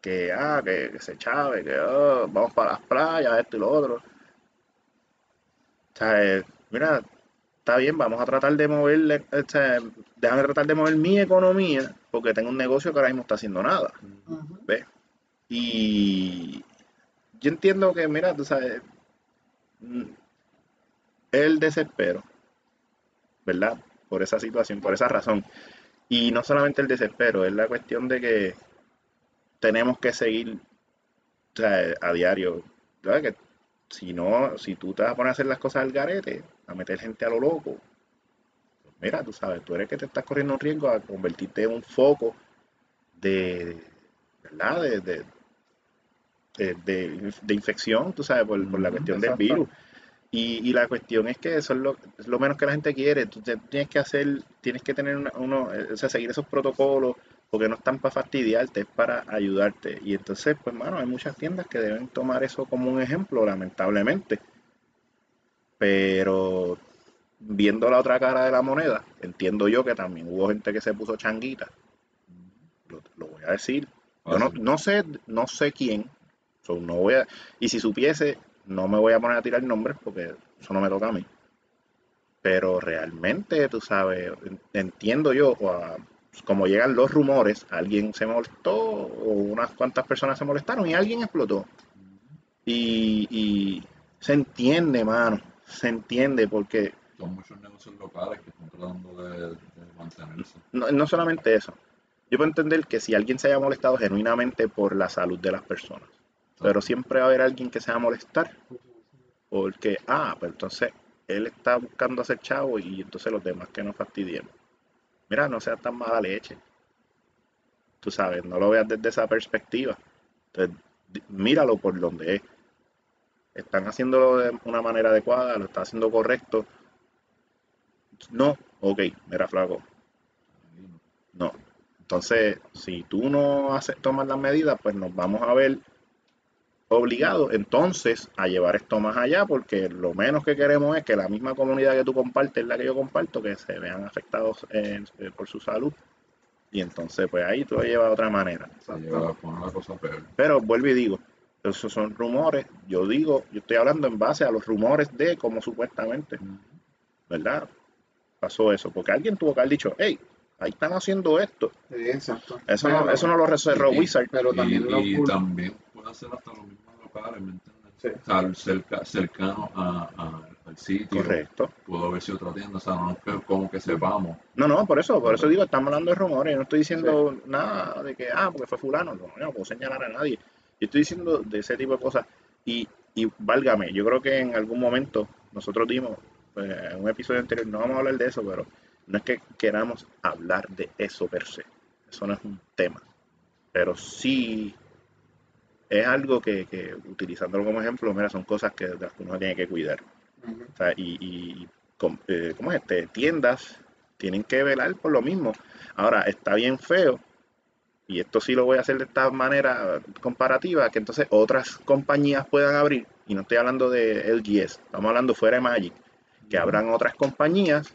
que, ah, que, que se chave, que oh, vamos para las playas, esto y lo otro. O sea, eh, mira, está bien, vamos a tratar de moverle, sea, déjame tratar de mover mi economía, porque tengo un negocio que ahora mismo está haciendo nada. ¿Ves? Y yo entiendo que, mira, tú sabes, mm, el desespero, ¿verdad? Por esa situación, por esa razón. Y no solamente el desespero, es la cuestión de que tenemos que seguir o sea, a diario. ¿verdad? Que si no, si tú te vas a poner a hacer las cosas al garete, a meter gente a lo loco, pues mira, tú sabes, tú eres que te estás corriendo un riesgo a convertirte en un foco de, ¿verdad? De, de, de, infección, tú sabes, por, por la cuestión del virus. Y, y la cuestión es que eso es lo, es lo menos que la gente quiere. Tú te- tienes que hacer, tienes que tener una- uno, eh, o sea, seguir esos protocolos, porque no están para fastidiarte, es para ayudarte. Y entonces, pues, mano, hay muchas tiendas que deben tomar eso como un ejemplo, lamentablemente. Pero viendo la otra cara de la moneda, entiendo yo que también hubo gente que se puso changuita. Lo, lo voy a decir. Yo no, Fácil. no sé, no sé quién. so, no voy a, y si supiese, no me voy a poner a tirar nombres porque eso no me toca a mí. Pero realmente, tú sabes, en- entiendo yo, o a- como llegan los rumores, alguien se molestó o unas cuantas personas se molestaron y alguien explotó. Y, y se entiende, mano, se entiende porque Son muchos negocios locales que están tratando de, de mantenerse. no, no solamente eso. Yo puedo entender que si alguien se haya molestado genuinamente por la salud de las personas, pero siempre va a haber alguien que se va a molestar porque, ah, pues entonces él está buscando hacer chavo y entonces los demás que no fastidiemos. Mira, no seas tan mala leche. Tú sabes, no lo veas desde esa perspectiva. Entonces, míralo por donde es. Están haciéndolo de una manera adecuada, lo está haciendo correcto. No, ok, mira, flaco, no. Entonces, si tú no haces, tomas las medidas, pues nos vamos a ver obligados entonces a llevar esto más allá, porque lo menos que queremos es que la misma comunidad que tú compartes, la que yo comparto, que se vean afectados eh, por su salud. Y entonces, pues ahí tú lo llevas de otra manera. Se lleva a poner la cosa peor. Pero vuelvo y digo, esos son rumores. Yo digo, yo estoy hablando en base a los rumores de cómo supuestamente, ¿verdad? Pasó eso. Porque alguien tuvo que haber dicho, hey, ahí están haciendo esto. Sí, exacto. Eso, Pero- no, eso no lo reservó y- Wizard. Pero Y, también lo y también puede ser hasta los mismos locales, ¿me entiendes? Sí. Sea, cerca- cercano a, a- al sitio. Correcto. Pudo haber sido otra tienda, o sea, no es que como que sepamos. No, no, por eso, por eso digo, estamos hablando de rumores, yo no estoy diciendo nada de que, ah, porque fue fulano, no, yo no puedo señalar a nadie. Yo estoy diciendo de ese tipo de cosas. Y, y válgame, yo creo que en algún momento nosotros dimos, pues, en un episodio anterior, no vamos a hablar de eso, pero no es que queramos hablar de eso per se. Eso no es un tema. Pero sí es algo que, que utilizándolo como ejemplo, mira, son cosas que, de las que uno tiene que cuidar. Ujú. O sea, y, y com- eh, ¿cómo es este? Tiendas tienen que velar por lo mismo. Ahora, está bien feo, y esto sí lo voy a hacer de esta manera comparativa, que entonces otras compañías puedan abrir, y no estoy hablando de LGS, estamos hablando fuera de Magic, que abran otras compañías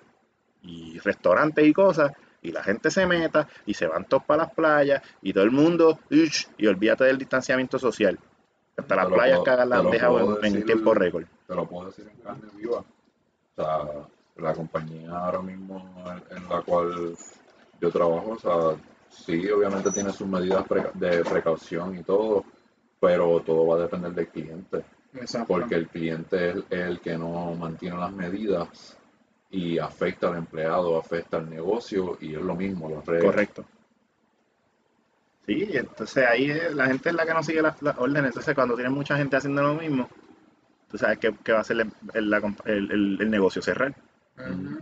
y restaurantes y cosas y la gente se meta y se van todos para las playas y todo el mundo "Ush", y olvídate del distanciamiento social. Hasta las playas cagan las puedo en, en tiempo récord. Te lo puedo decir en carne viva. O sea, la compañía ahora mismo en, en la cual yo trabajo, o sea, sí, obviamente tiene sus medidas de precaución y todo, pero todo va a depender del cliente. Porque el cliente es el que no mantiene las medidas y afecta al empleado, afecta al negocio y es lo mismo, las reglas. Correcto. Sí, entonces ahí es- la gente es la que no sigue las, las órdenes. Entonces, cuando tienes mucha gente haciendo lo mismo, tú sabes que, que va a ser el, el- negocio cerrar.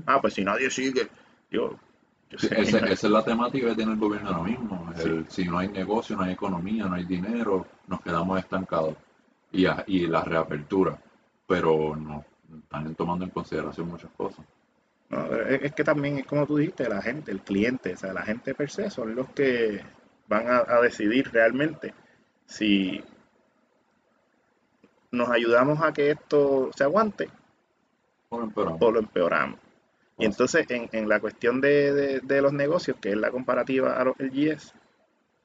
Ah, pues si nadie sigue, yo, yo Sí, sé, ese- esa es la temática que tiene el gobierno ahora mismo. Sí. Si no hay negocio, no hay economía, no hay dinero, nos quedamos estancados. Y, a- y la reapertura, pero no están tomando en consideración muchas cosas. No, es, es que también es como tú dijiste, la gente, el cliente, o sea, la gente per se son los que van a, a decidir realmente si nos ayudamos a que esto se aguante o lo empeoramos. Y entonces, en, en la cuestión de, de- de los negocios, que es la comparativa a los LGS,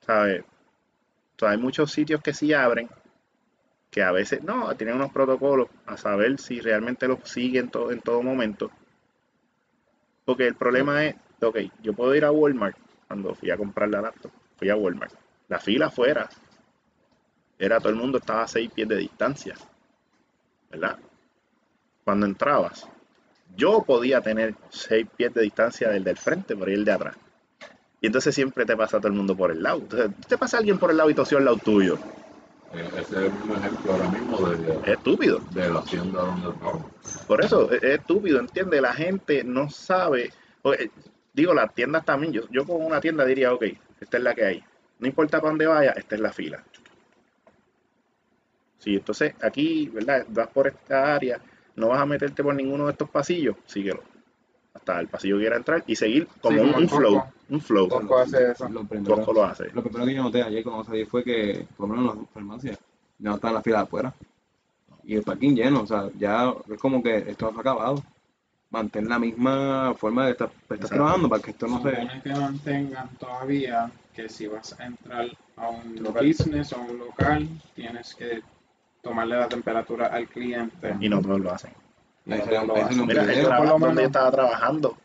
¿sabes? O sea, hay muchos sitios que sí abren, que a veces no, tienen unos protocolos a saber si realmente los siguen todo, en todo momento. Porque el problema es, ok, yo puedo ir a Walmart cuando fui a comprar la laptop, fui a Walmart. La fila afuera era todo el mundo estaba a seis pies de distancia, ¿verdad? Cuando entrabas, yo podía tener seis pies de distancia del del frente, por ahí el de atrás. Y entonces siempre te pasa todo el mundo por el lado. Entonces, te pasa alguien por el lado y tosió al lado tuyo. Eh, ese es el mismo ejemplo ahora mismo de, Es estúpido. de la hacienda donde trabajo. Por eso, es, es estúpido, ¿entiendes? La gente no sabe. porque, digo, las tiendas también. Yo, yo con una tienda diría, ok, esta es la que hay. No importa para dónde vaya, esta es la fila. Sí, entonces aquí, ¿verdad? Vas por esta área, no vas a meterte por ninguno de estos pasillos, síguelo. Hasta el pasillo que quiera entrar y seguir como Sí, un, un flow. Un flow. Costco hace eso. Lo primero, lo hace. lo primero que yo noté ayer cuando salí fue que, por lo menos en las farmacias, ya no están las filas afuera. Y el parking lleno, o sea, ya es como que esto se ha acabado. Mantén la misma forma de estar, estar trabajando para que esto no se... Supone que mantengan todavía que si vas a entrar a un Local. business o a un local, tienes que tomarle la temperatura al cliente. Y no todos lo hacen. Ahí ahí Mira, el trabajo donde yo estaba trabajando,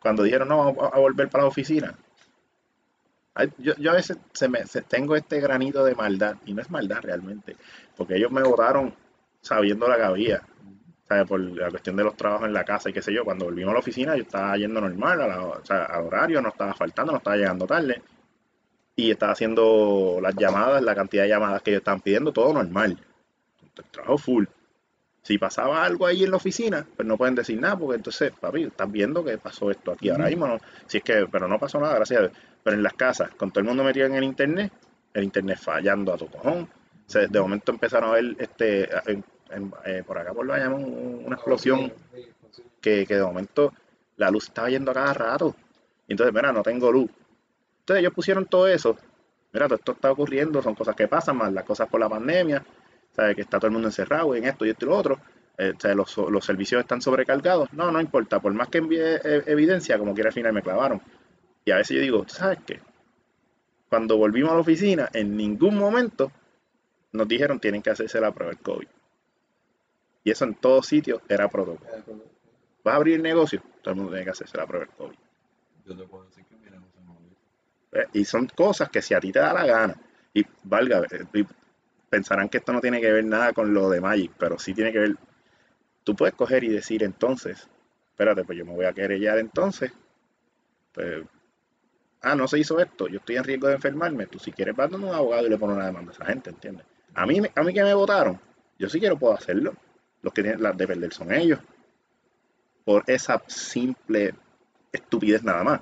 cuando dijeron, no, vamos a a volver para la oficina. Ay, Yo, yo a veces se me, se- tengo este granito de maldad, y no es maldad realmente, porque ellos me votaron sabiendo la que había, ¿sabes? por la cuestión de los trabajos en la casa y qué sé yo. Cuando volvimos a la oficina, yo estaba yendo normal, a la- o sea, al horario, no estaba faltando, no estaba llegando tarde, y estaba haciendo las llamadas, la cantidad de llamadas que ellos estaban pidiendo, todo normal. El trabajo full. Si pasaba algo ahí en la oficina, pues no pueden decir nada, porque entonces, papi, estás viendo que pasó esto aquí ahora mismo, ¿no? Si es que, pero no pasó nada, gracias a Dios. Pero en las casas, con todo el mundo metido en el internet, el internet fallando a tu cojón. O sea, de momento empezaron a ver, este, en- en- eh, por acá por lo llaman una explosión que, que de momento la luz estaba yendo a cada rato. Y entonces, mira, no tengo luz. Entonces ellos pusieron todo eso. Mira, todo esto está ocurriendo, son cosas que pasan, más las cosas por la pandemia, ¿sabes? Que está todo el mundo encerrado en esto y esto y lo otro. Eh, o sea, los, los servicios están sobrecargados. No, no importa, por más que envíe eh, evidencia, como quiera al final me clavaron. Y a veces yo digo, ¿tú sabes qué? Cuando volvimos a la oficina, en ningún momento nos dijeron tienen que hacerse la prueba del COVID. Y eso en todos sitios era protocolo. ¿Vas a abrir el negocio? Todo el mundo tiene que hacerse la prueba del COVID. Yo te puedo decir que mi negocio no abrió. Eh, Y son cosas que si a ti te da la gana, y valga, eh, y pensarán que esto no tiene que ver nada con lo de Magic, pero sí tiene que ver, tú puedes coger y decir entonces, espérate, pues yo me voy a querellar entonces, pues, ah, no se hizo esto, yo estoy en riesgo de enfermarme, tú si quieres vas donde un abogado y le pones una demanda a esa gente, ¿entiendes? A mí, me- a mí que me votaron, yo sí quiero puedo hacerlo, los que tienen las de perder son ellos, por esa simple estupidez nada más.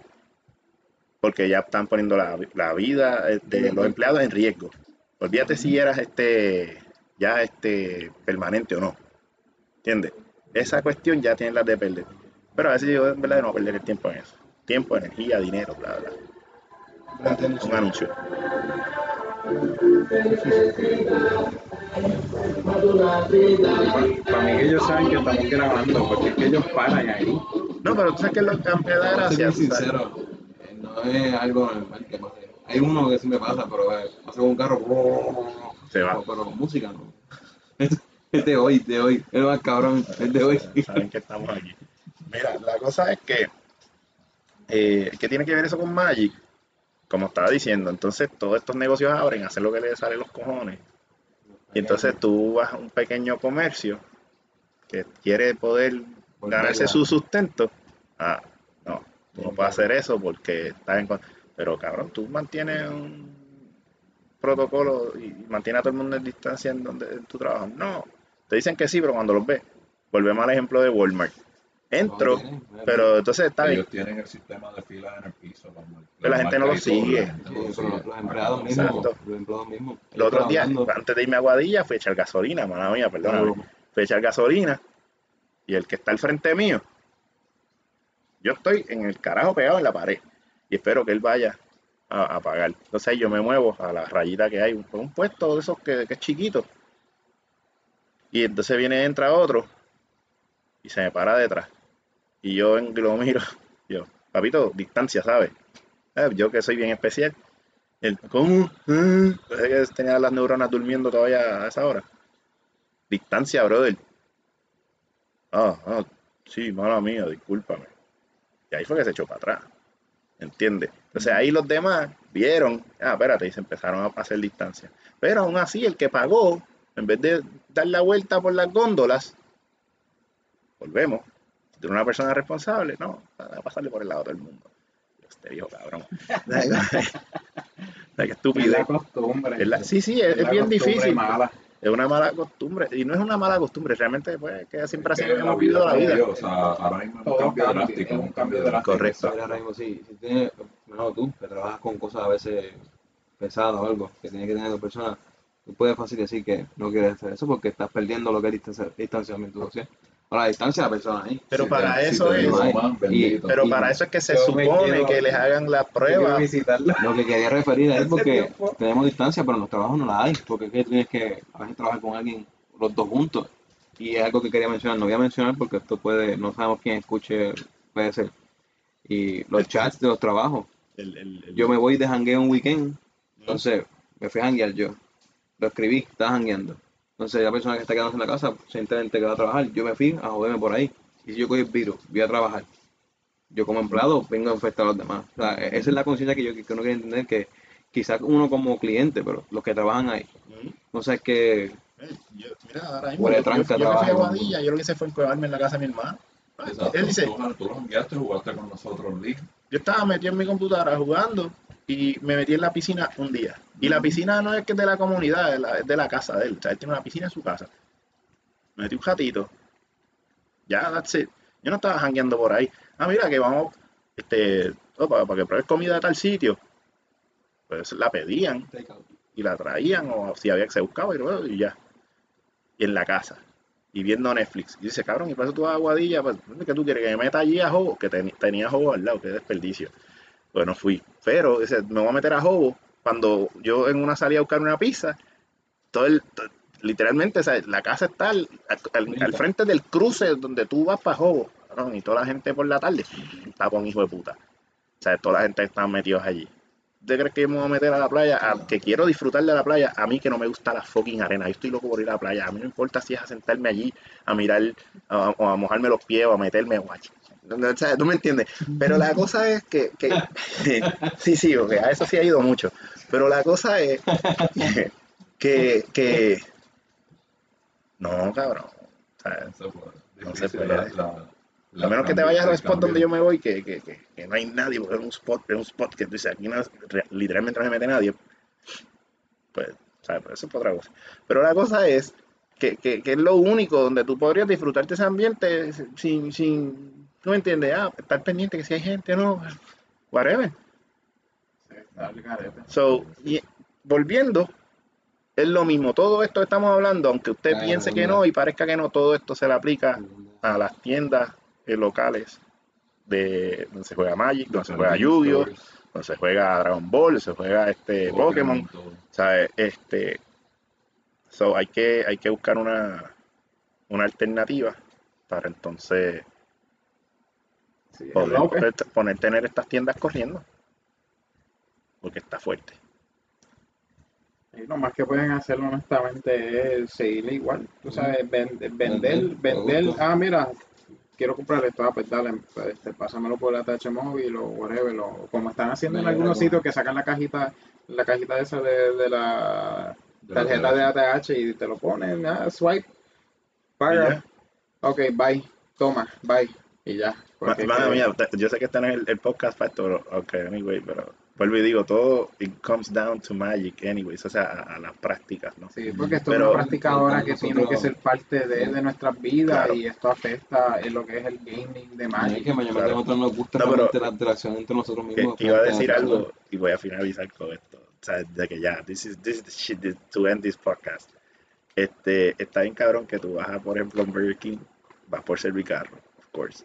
Porque ya están poniendo la, la vida eh, de los empleados en riesgo. Olvídate si eras este ya este permanente o no. ¿Entiendes? Esa cuestión ya tienen las de perder. Pero a veces yo en verdad no perder el tiempo en eso. Tiempo, energía, dinero, bla, bla. Un anuncio. Para mí que ellos saben que estamos grabando, porque es que ellos paran ahí. No, pero tú sabes que lo que me da gracia. sincero, no es algo normal que pase. Hay uno que sí me pasa, pero eh, pasa con un carro, Se va. pero, pero con música no. Es de hoy, de hoy, es más cabrón, es de hoy. Saben que estamos aquí. Mira, la cosa es que, eh, ¿qué tiene que ver eso con Magic? Como estaba diciendo, entonces todos estos negocios abren, hacen lo que les sale los cojones. Y entonces tú vas a un pequeño comercio que quiere poder ganarse su sustento. Ah, no, tú no puedes hacer eso porque estás en... con- Pero cabrón, tú mantienes un protocolo y mantienes a todo el mundo en distancia en, donde, en tu trabajo. No, te dicen que sí, pero cuando los ves, volvemos al ejemplo de Walmart. Entro, pero entonces está bien. Ellos tienen el sistema de fila en el piso. como el- Pero la gente no lo sigue. la gente no lo Sí, pero sigue. los empleados mismos, Exacto. los empleados mismos. Los otros días, antes de irme a Guadilla, fui a echar gasolina, mala mía, perdóname. Fui a echar gasolina y el que está al frente mío, yo estoy en el carajo pegado en la pared y espero que él vaya a, a pagar. Entonces yo me muevo a la rayita que hay, un, un puesto de esos que, que es chiquito. Y entonces viene, entra otro y se me para detrás. Y yo en, lo miro, (laughs) yo, papito, distancia, ¿sabes? Eh, Yo que soy bien especial. Él, ¿cómo? Que tenía las neuronas durmiendo todavía a esa hora. Distancia, brother. Ah, ah, sí, mala mía, discúlpame. Y ahí fue que se echó para atrás. ¿Entiendes? Entonces ahí los demás vieron, ah, espérate, y se empezaron a hacer distancia. Pero aún así, el que pagó, en vez de dar la vuelta por las góndolas, volvemos. Si tú eres una persona responsable, no, a pasarle por el lado a todo el mundo. Este viejo cabrón. (laughs) (laughs) Qué Es estupidez. la costumbre. Es la- sí, sí, es, es la bien difícil. mala. Es una mala costumbre. Y no es una mala costumbre, realmente pues, que siempre así Que hemos la vivido la vida. cambió, o sea, ahora mismo es un cambio drástico, es un cambio drástico. Correcto. Ahora mismo, sí, si tienes, bueno, tú, que trabajas con cosas a veces pesadas o algo, que tienes que tener dos personas, tú puedes fácil decir que no quieres hacer eso porque estás perdiendo lo que es distancia- distanciamiento social. Ahora, la distancia de la persona ahí. Pero Si para te- eso es. y-. Pero Y- para eso es que se supone quiero- que les hagan la prueba. Lo que quería referir es porque tenemos distancia, pero en los trabajos no la hay, porque es que tienes que a veces trabajar con alguien los dos juntos. Y es algo que quería mencionar, no voy a mencionar porque esto puede, no sabemos quién escuche, puede ser. Y los chats de los trabajos. El- el- el- Yo me voy de jangueo un weekend, entonces me fui a janguear yo. Lo escribí, estaba jangueando. Entonces la persona que está quedándose en la casa, simplemente que va a trabajar, yo me fui a joderme por ahí. Y si yo cojo el virus, voy a trabajar. Yo como empleado vengo a infectar a los demás. O sea, e- esa es la conciencia que yo que uno quiere entender que quizás uno como cliente, pero los que trabajan ahí. Entonces que Eh, yo- mira, ahora mismo, yo, tranca, yo- yo me fui a. Guadilla, yo lo que hice fue encuevarme en la casa de mi hermano. Exacto. Él dice, Tú, tú los enviaste, jugaste con nosotros League. yo estaba metido en mi computadora jugando y me metí en la piscina un día. Y la piscina no es que es de la comunidad, es, de la casa de él. Él tiene una piscina en su casa. Me metí un ratito. Ya, that's it. Yo no estaba jangueando por ahí. Ah, mira, que vamos, este, oh, para, para que pruebes comida de tal sitio. Pues la pedían y la traían, o si había que se buscaba y, y ya. Y en la casa. Y viendo Netflix. Y dice, cabrón, y para eso tú vas a Guadilla, pues, ¿qué tú quieres? Que me meta allí a Jobo, que ten- tenía Jobo al lado, qué desperdicio. Bueno, fui. Pero, me voy a meter a Jobo cuando yo en una salida a buscar una pizza, todo el, literalmente, o sea, la casa está al, al- al frente del cruce donde tú vas para Jobo, cabrón, y toda la gente por la tarde, tapón hijo de puta. O sea, toda la gente está metidos allí. ¿Usted crees que yo me voy a meter a la playa? A- que quiero disfrutar de la playa. A mí que no me gusta la fucking arena. Yo estoy loco por ir a la playa. A mí no importa si es a sentarme allí, a mirar, a- o a, mojarme los pies, o a meterme. No, no, o sea, ¿Tú me entiendes? Pero la cosa es que, que (laughs) sí, sí, ok, a eso sí ha ido mucho. Pero la cosa es (laughs) que, que no, cabrón. O sea, No se puede. No se Difícil, puede. la- la- la a menos que te vayas al spot cambio. donde yo me voy, que, que, que, que no hay nadie, porque es un spot, es un spot que tú dices, aquí no, re- literalmente no se mete nadie, pues, ¿sabes? Pues eso es otra cosa. Pero la cosa es que, que, que es lo único donde tú podrías disfrutarte ese ambiente sin, sin, ¿tú me entiendes? Ah, estar pendiente que si hay gente o no, whatever. So, y volviendo, es lo mismo. Todo esto que estamos hablando, aunque usted Claro, piense que no. no y parezca que no, todo esto se le aplica a las tiendas eh, locales de donde se juega Magic, donde se juega Yu-Gi-Oh, o se juega Dragon Ball, se juega este Pokémon, todo. ¿sabes? Este, so hay que, hay que buscar una, una alternativa para entonces Sí, es poder, loco. poder, poder tener estas tiendas corriendo. Porque está fuerte. Y lo más que pueden hacer honestamente es seguirle igual. Tú sabes, ven- vender, Vender, vender, ah, mira, quiero comprar esto, ah, pues dale, pues, este, pásamelo por la TH móvil o whatever, o como están haciendo en algunos sitios que sacan la cajita, la cajita esa de, de la tarjeta de. ATH y te lo ponen, ah, swipe, paga, ok, bye, toma, bye, y ya. Madre que- mía, te- yo sé que este no es el, el podcast para esto, pero, ok, anyway, pero vuelvo y digo, todo it comes down to magic, anyways, o sea, a, a las prácticas, ¿no? Sí, porque esto Pero- es una práctica ahora que nosotros- tiene que ser parte de, de nuestras vidas Claro. y esto afecta en lo que es el gaming de Y es Magic. que mayormente Claro. nosotros nos gusta No, pero- realmente la interacción entre nosotros mismos. que iba a decir algo y voy a finalizar con esto, o sea, de que ya, this is, this is the shit to end this podcast. Este, está bien cabrón que tú vas a, por ejemplo, un Burger King, vas por Servicarro, of course.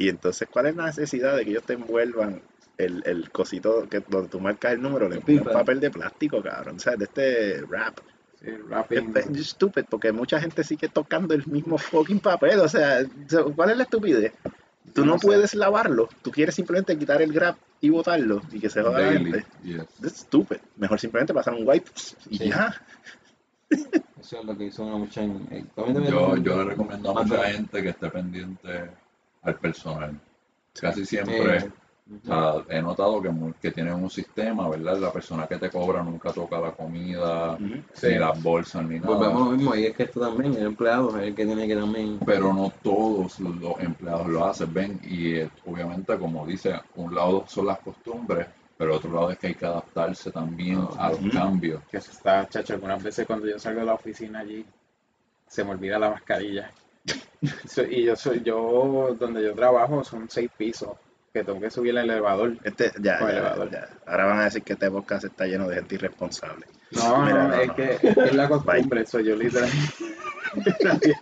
Y entonces, ¿cuál es la necesidad de que ellos te envuelvan el, el cosito que donde tú marcas el número, le Pipa. papel de plástico, cabrón, o sea, de este wrap. Sí. Es stupid, porque mucha gente sigue tocando el mismo fucking papel, o sea, so, ¿cuál es la estupidez? Tú no, No sé. puedes lavarlo, tú quieres simplemente quitar el grab y botarlo y que se joda la gente. yes. Stupid. Mejor simplemente pasar un wipe y Sí. ya. Eso es lo que hizo una mucha. eh, también Yo, yo le recomiendo a mucha gente que esté pendiente al personal. Casi siempre, Eh, o sea, he notado que, que tienen un sistema, ¿verdad? La persona que te cobra nunca toca la comida, Sí. ni las bolsas, ni Volvemos a nada. lo mismo, y es que esto también, el empleado es el que tiene que también. Pero no todos los empleados lo hacen, ven, y eh, obviamente, como dice, un lado son las costumbres, pero otro lado es que hay que adaptarse también a los cambios. Que eso está, chacho, algunas veces cuando yo salgo de la oficina allí, se me olvida la mascarilla. (laughs) Y yo soy, yo, donde yo trabajo, son seis pisos, que tengo que subir el elevador. Este, ya, Con ya, elevador. ya. Ahora van a decir que este podcast está lleno de gente irresponsable. No, Mira, no, no, es, no. Que, es que es la costumbre, eso yo literalmente. (laughs)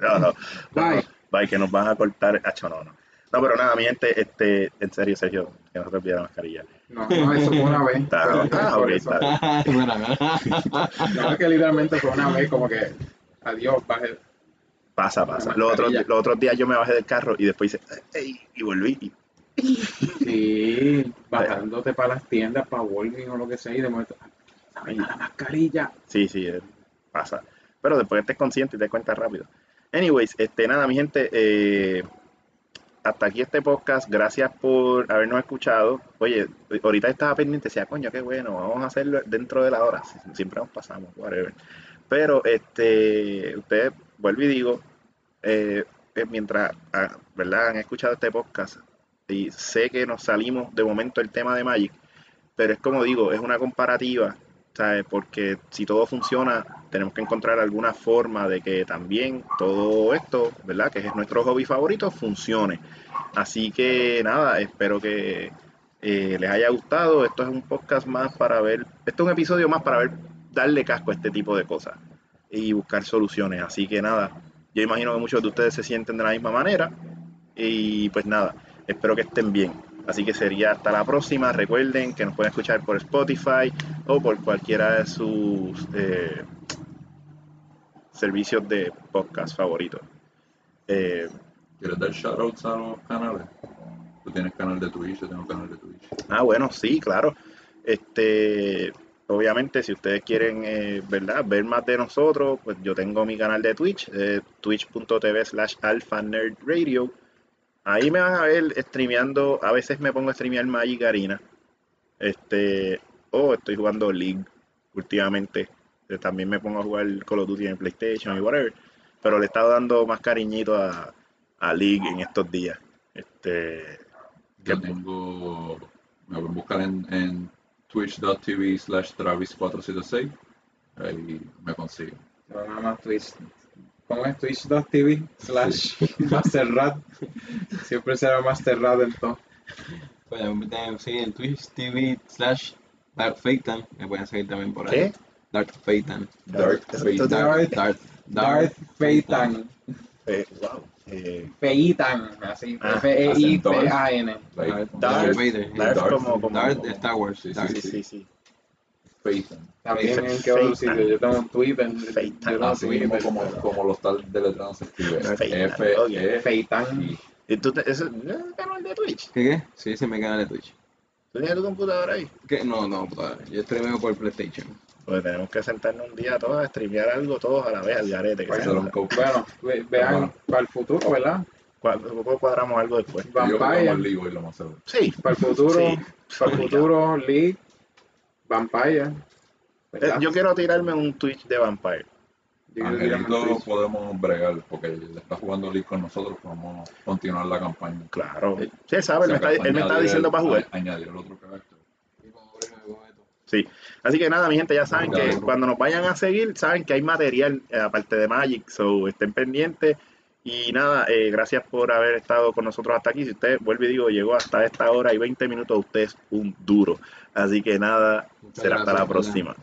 No, no. Bye. Bye, que nos van a cortar. Hacho, no, no. No, pero nada, mi gente, este, en serio, Sergio, que no te olvides la mascarilla. No, no, eso fue una vez. Está- ah, mira. (laughs) No, es que literalmente fue una vez como que, adiós, bajé. Pasa, pasa. Los otros, los otros días yo me bajé del carro y después hice, "Ey", y volví. y- Sí, (laughs) bajándote para las tiendas, para Walgreens o lo que sea, y de momento, ¿sabes la mascarilla? Sí, sí, eh, pasa. Pero después estés consciente y te das cuenta rápido. Anyways, este, nada, mi gente, eh, hasta aquí este podcast. Gracias por habernos escuchado. Oye, ahorita estaba pendiente, decía, coño, qué bueno, vamos a hacerlo dentro de la hora. Siempre nos pasamos, whatever. Pero, este, ustedes, vuelvo y digo, eh, eh, mientras, ah, ¿verdad? Han escuchado este podcast y sé que nos salimos de momento del tema de Magic, pero es como digo, es una comparativa, ¿sabes? Porque si todo funciona, tenemos que encontrar alguna forma de que también todo esto, ¿verdad? Que es nuestro hobby favorito, funcione. Así que nada, espero que eh, les haya gustado. Esto es un podcast más para ver, esto es un episodio más para ver, darle casco a este tipo de cosas y buscar soluciones. Así que nada, yo imagino que muchos de ustedes se sienten de la misma manera. Y pues nada, espero que estén bien. Así que sería hasta la próxima. Recuerden que nos pueden escuchar por Spotify o por cualquiera de sus eh, servicios de podcast favoritos. Eh, ¿Quieres dar shoutouts a los canales? Tú tienes canal de Twitch, yo tengo canal de Twitch. ah, bueno, sí, claro. Este, obviamente, si ustedes quieren, eh, ¿verdad? Ver más de nosotros, pues yo tengo mi canal de Twitch, eh, twitch.tv slash alpha nerd radio. Ahí me van a ver streameando, a veces me pongo a streamear Magic Arena. Este, o estoy jugando League últimamente. Eh, También me pongo a jugar Call of Duty en PlayStation y whatever. Pero le he estado dando más cariñito a, a League en estos días. Este, Yo tengo, me pueden buscar en, en twitch.tv slash travis476. Ahí me consiguen. Pero nada más Twitch. ¿Cómo es Twitch.tv slash (laughs) Masterrat? Siempre será Masterrat en todo. Pueden seguir en Twitch TV slash Dark. Me pueden seguir también por ahí. ¿Qué? Dark Fatan. Dark Darth- Dark, Fatan. eh, wow. Eh, Feitan, así, Ah, F-E-I-T-A-N. Like, Darth Vader. Darth Darth, como, como, Darth de como- Star Wars. Sí, Darth. sí, sí, sí. Phaeton. También en qué otro Feitan. sitio, yo tengo un Twitter, Feitan. yo tengo Así mismo Twitter, como, como los tal deletrados se escribe. Feitan. E, Feitan. ¿Y tú te, eso, ¿no es el canal de Twitch? ¿Qué qué? Sí, se me queda de Twitch. ¿Tú tienes tu computadora ahí? ¿Qué? No, no, puta, yo streameo por PlayStation. Pues tenemos que sentarnos un día todos a streamear algo, todos a la vez, al garete. Que un coach. Bueno, ve- vean Bueno. para el futuro, ¿verdad? Cua- Luego cuadramos algo después. Yo Vampire. vamos al Ligo y lo más seguro. Sí. Para el futuro, Sí. para el futuro, League, Vampire. Eh, ¿verdad? Yo quiero tirarme un Twitch de Vampire. Yo Angelito podemos bregar porque él está jugando League con nosotros, podemos continuar la campaña. Claro. Sí, él sabe, él me está, él me está diciendo el- para jugar. Añadir el otro carácter. Sí. Así que nada, mi gente, ya saben que cuando nos vayan a seguir, saben que hay material eh, aparte de Magic, so estén pendientes. Y nada, eh, gracias por haber estado con nosotros hasta aquí. Si usted, vuelve y digo, llegó hasta esta hora y 20 minutos, usted es un duro. Así que nada, Muchas será hasta la próxima.